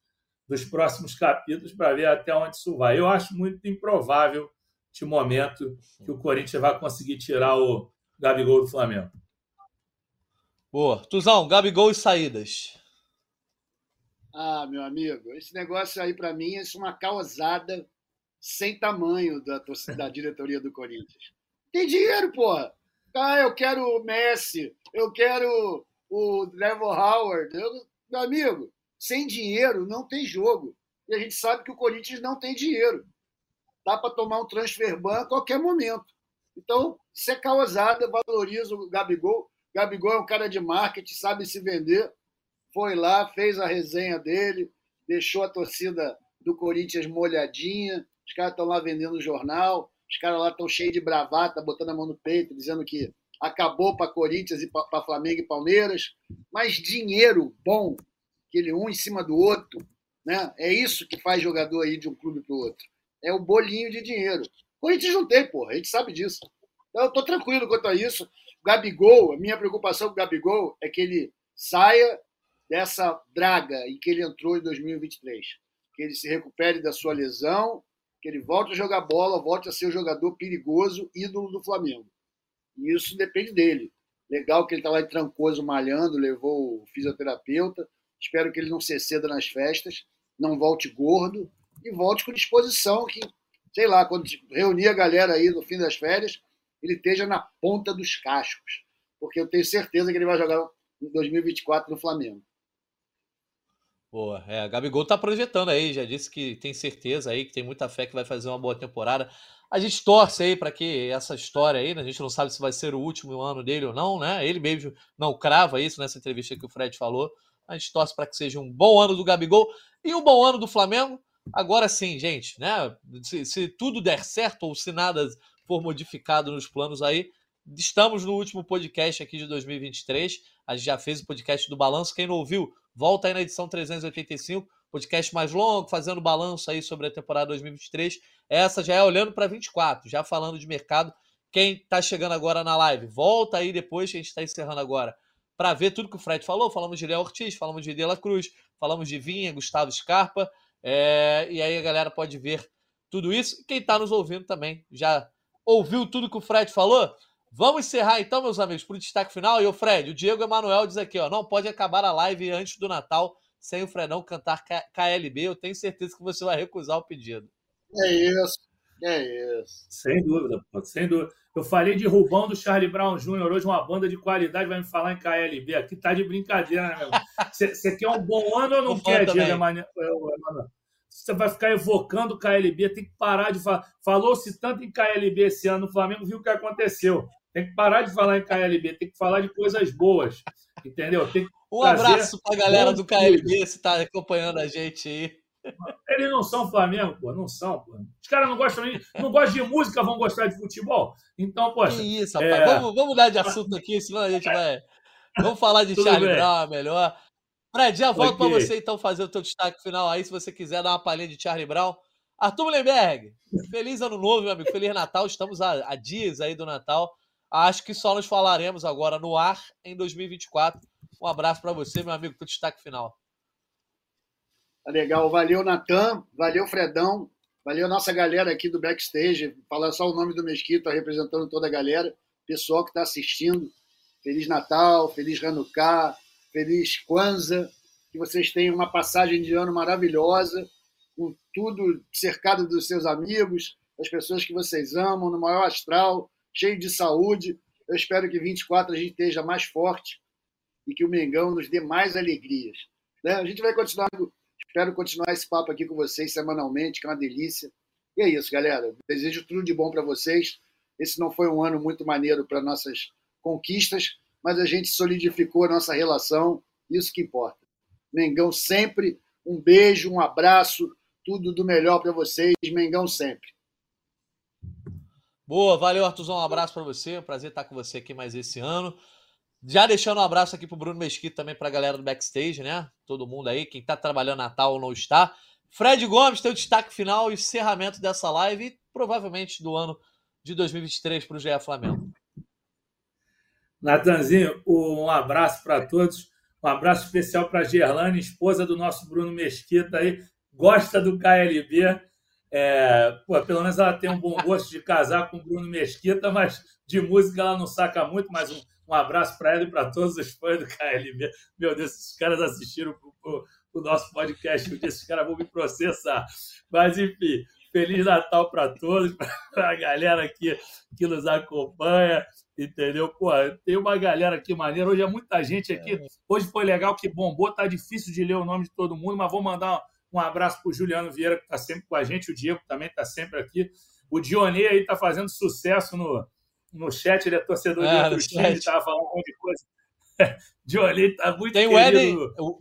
dos próximos capítulos para ver até onde isso vai. Eu acho muito improvável, de momento, que o Corinthians vai conseguir tirar o Gabigol do Flamengo. Boa. Tuzão, Gabigol e saídas. Ah, meu amigo, esse negócio aí para mim é uma causada sem tamanho da, da diretoria do Corinthians. Tem dinheiro, porra. Ah, eu quero o Messi, eu quero o Trevor Howard. Eu, meu amigo, sem dinheiro não tem jogo. E a gente sabe que o Corinthians não tem dinheiro. Dá para tomar um transfer ban a qualquer momento. Então, isso é causada, valoriza o Gabigol. Gabigol é um cara de marketing, sabe se vender foi lá, fez a resenha dele, deixou a torcida do Corinthians molhadinha. Os caras estão lá vendendo jornal, os caras lá estão cheios de bravata, botando a mão no peito, dizendo que acabou para Corinthians e para Flamengo e Palmeiras. Mas dinheiro bom, aquele um em cima do outro, né? É isso que faz jogador aí de um clube para o outro. É o bolinho de dinheiro. Corinthians não tem, porra, a gente sabe disso. Então, eu estou tranquilo quanto a isso. Gabigol, a minha preocupação com o Gabigol é que ele saia dessa draga em que ele entrou em 2023. Que ele se recupere da sua lesão, que ele volte a jogar bola, volte a ser um jogador perigoso, ídolo do Flamengo. E isso depende dele. Legal que ele está lá em Trancoso malhando, levou o fisioterapeuta. Espero que ele não se exceda nas festas, não volte gordo e volte com disposição que, sei lá, quando reunir a galera aí no fim das férias, ele esteja na ponta dos cascos. Porque eu tenho certeza que ele vai jogar em 2024 no Flamengo. Boa, é, Gabigol tá projetando aí, já disse que tem certeza aí, que tem muita fé que vai fazer uma boa temporada. A gente torce aí para que essa história aí, né, a gente não sabe se vai ser o último ano dele ou não, né? Ele mesmo não crava isso nessa entrevista que o Fred falou. A gente torce para que seja um bom ano do Gabigol e um bom ano do Flamengo. Agora sim, gente, né? Se, se tudo der certo ou se nada for modificado nos planos aí, estamos no último podcast aqui de 2023. A gente já fez o podcast do balanço. Quem não ouviu, Volta aí na edição 385, podcast mais longo, fazendo balanço aí sobre a temporada 2023. Essa já é olhando para 24, já falando de mercado. Quem está chegando agora na live, volta aí depois que a gente está encerrando agora para ver tudo que o Fred falou. Falamos de Léo Ortiz, falamos de Dela Cruz, falamos de Vinha, Gustavo Scarpa. É... e aí a galera pode ver tudo isso. Quem está nos ouvindo também já ouviu tudo que o Fred falou? Vamos encerrar então, meus amigos, para o destaque final. E o Fred, o Diego Emanuel diz aqui, ó, não pode acabar a live antes do Natal sem o Fredão cantar KLB. Eu tenho certeza que você vai recusar o pedido. É isso, é isso. Sem dúvida, pô, sem dúvida. Eu falei de Rubão do Charlie Brown Jr., hoje uma banda de qualidade vai me falar em KLB. Aqui tá de brincadeira, né, meu? Você quer um bom ano ou não quer, Diego Emanuel? Você vai ficar evocando KLB, tem que parar de falar. Falou-se tanto em KLB esse ano no Flamengo, viu o que aconteceu. Tem que parar de falar em KLB, tem que falar de coisas boas. Entendeu? um abraço para a galera do KLB, se está acompanhando a gente aí. Eles não são Flamengo, pô, não são, pô. Os caras não gostam nem, não gostam de música, vão gostar de futebol. Então, poxa. Que isso, rapaz. É... Vamos, vamos mudar de assunto aqui, senão a gente vai. Vamos falar de Charlie bem. Brown, é melhor. Fred, já volto para você então fazer o teu destaque final aí, se você quiser dar uma palhinha de Charlie Brown. Arthur Mullenberg, feliz ano novo, meu amigo. Feliz Natal. Estamos a, a dias aí do Natal. Acho que só nos falaremos agora no ar em 2024. Um abraço para você, meu amigo, teu destaque final. Tá legal. Valeu, Natan. Valeu, Fredão. Valeu nossa galera aqui do backstage. Falar só o nome do Mesquita, representando toda a galera. Pessoal que está assistindo. Feliz Natal, feliz Hanukkah, feliz Kwanzaa. Que vocês tenham uma passagem de ano maravilhosa, com tudo cercado dos seus amigos, das pessoas que vocês amam, no maior astral, cheio de saúde. Eu espero que 24 a gente esteja mais forte e que o Mengão nos dê mais alegrias. Né? A gente vai continuar Espero continuar esse papo aqui com vocês semanalmente, que é uma delícia. E é isso, galera. Desejo tudo de bom para vocês. Esse não foi um ano muito maneiro para nossas conquistas, mas a gente solidificou a nossa relação, isso que importa. Mengão sempre, um beijo, um abraço, tudo do melhor para vocês. Mengão sempre. Boa, valeu, Artuzão. Um abraço para você. Um prazer estar com você aqui mais esse ano. Já deixando um abraço aqui pro Bruno Mesquita também pra galera do backstage, né? Todo mundo aí, quem tá trabalhando Natal ou não está. Fred Gomes, teu destaque final e encerramento dessa live e provavelmente do ano de 2023 para o GE Flamengo. Natanzinho, um abraço para todos. Um abraço especial para a Gerlane, esposa do nosso Bruno Mesquita aí. Gosta do KLB. É, pô, pelo menos ela tem um bom gosto de casar com o Bruno Mesquita, mas de música ela não saca muito, mas um, um abraço para ela e para todos os fãs do KLB. Meu Deus, esses caras assistiram o nosso podcast. Eu disse, esses caras vão me processar. Mas, enfim, Feliz Natal para todos, para a galera aqui que nos acompanha, entendeu? Pô, tem uma galera aqui maneira. Hoje é muita gente aqui. Hoje foi legal que bombou. Tá difícil de ler o nome de todo mundo, mas vou mandar um abraço para o Juliano Vieira, que está sempre com a gente. O Diego também está sempre aqui. O Dionê aí está fazendo sucesso no, no chat, ele é torcedor é, de outros times, estava falando um monte de coisa. Johnny está muito Tem o Eden, o,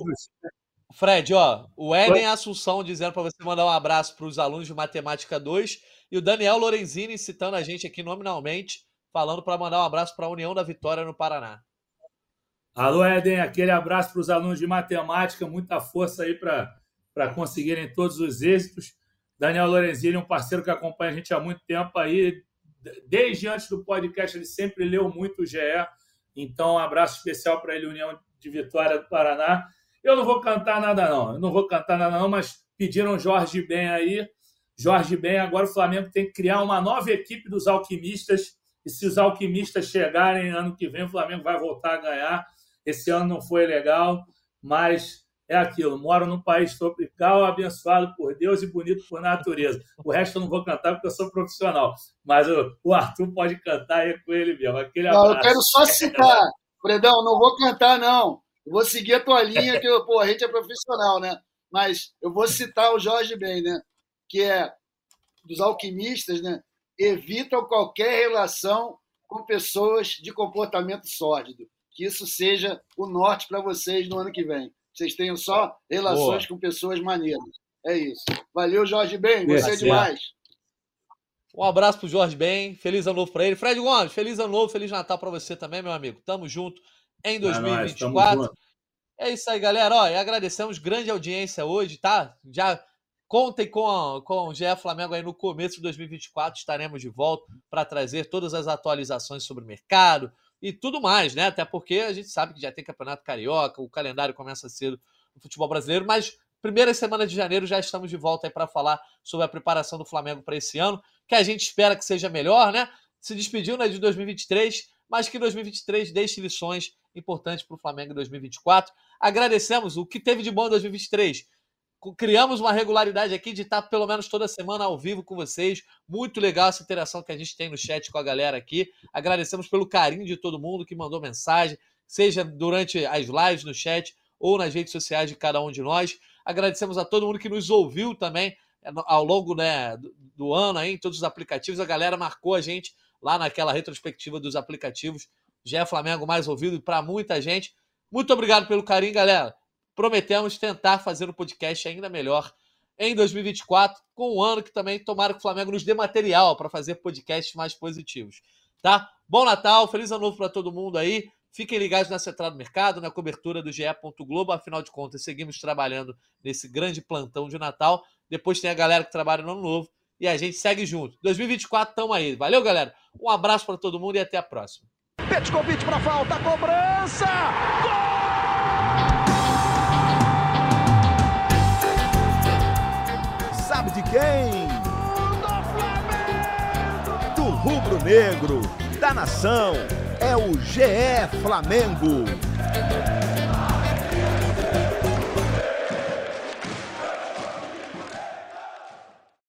Fred, ó, o Eden Assunção dizendo para você mandar um abraço para os alunos de Matemática 2 e o Daniel Lorenzini citando a gente aqui nominalmente, falando para mandar um abraço para a União da Vitória no Paraná. Alô, Eden, aquele abraço para os alunos de matemática, muita força aí para conseguirem todos os êxitos. Daniel Lorenzini, um parceiro que acompanha a gente há muito tempo aí, desde antes do podcast, ele sempre leu muito o GE. Então, um abraço especial para ele, União de Vitória do Paraná. Eu não vou cantar nada, não. Eu não vou cantar nada, não, mas pediram Jorge Ben aí. Jorge Ben, agora o Flamengo tem que criar uma nova equipe dos alquimistas. E se os alquimistas chegarem ano que vem, o Flamengo vai voltar a ganhar. Esse ano não foi legal, mas é aquilo. Moro num país tropical, abençoado por Deus e bonito por natureza. O resto eu não vou cantar porque eu sou profissional. Mas o, Arthur pode cantar aí com ele mesmo. Aquele não, eu quero só citar. Fredão, não vou cantar, não. Eu vou seguir a tua linha, que pô, a gente é profissional, né? Mas eu vou citar o Jorge Ben, né? Que é dos alquimistas, né? Evitam qualquer relação com pessoas de comportamento sórdido. Que isso seja o norte para vocês no ano que vem vocês tenham só relações Boa. com pessoas maneiras. É isso. Valeu, Jorge Ben. Você é demais. Um abraço pro Jorge Ben. Feliz ano novo para ele. Fred Gomes, feliz ano novo, feliz Natal para você também, meu amigo. Tamo junto em 2024. É, é isso aí, galera. Ó, e agradecemos grande audiência hoje, tá? Já contem com, com o GE Flamengo aí no começo de 2024. Estaremos de volta para trazer todas as atualizações sobre o mercado, e tudo mais, né? Até porque a gente sabe que já tem Campeonato Carioca, o calendário começa cedo no futebol brasileiro, mas primeira semana de janeiro já estamos de volta aí para falar sobre a preparação do Flamengo para esse ano, que a gente espera que seja melhor, né? Se despediu né, de 2023, mas que 2023 deixe lições importantes para o Flamengo em 2024. Agradecemos o que teve de bom em 2023 criamos uma regularidade aqui de estar pelo menos toda semana ao vivo com vocês. Muito legal essa interação que a gente tem no chat com a galera aqui. Agradecemos pelo carinho de todo mundo que mandou mensagem, seja durante as lives no chat ou nas redes sociais de cada um de nós. Agradecemos a todo mundo que nos ouviu também é, ao longo né, do ano aí, em todos os aplicativos. A galera marcou a gente lá naquela retrospectiva dos aplicativos. Já é Flamengo mais ouvido para muita gente. Muito obrigado pelo carinho, galera prometemos tentar fazer o um podcast ainda melhor em 2024, com um ano que também tomara que o Flamengo nos dê material para fazer podcasts mais positivos, tá? Bom Natal, feliz ano novo para todo mundo aí. Fiquem ligados na Central do Mercado, na cobertura do GE. Globo. Afinal de contas, seguimos trabalhando nesse grande plantão de Natal. Depois tem a galera que trabalha no Ano Novo e a gente segue junto. 2024, tamo aí. Valeu, galera. Um abraço para todo mundo e até a próxima. Petkovic para falta, cobrança! Gol! Sabe de quem? Do rubro-negro, da nação, é o GE Flamengo.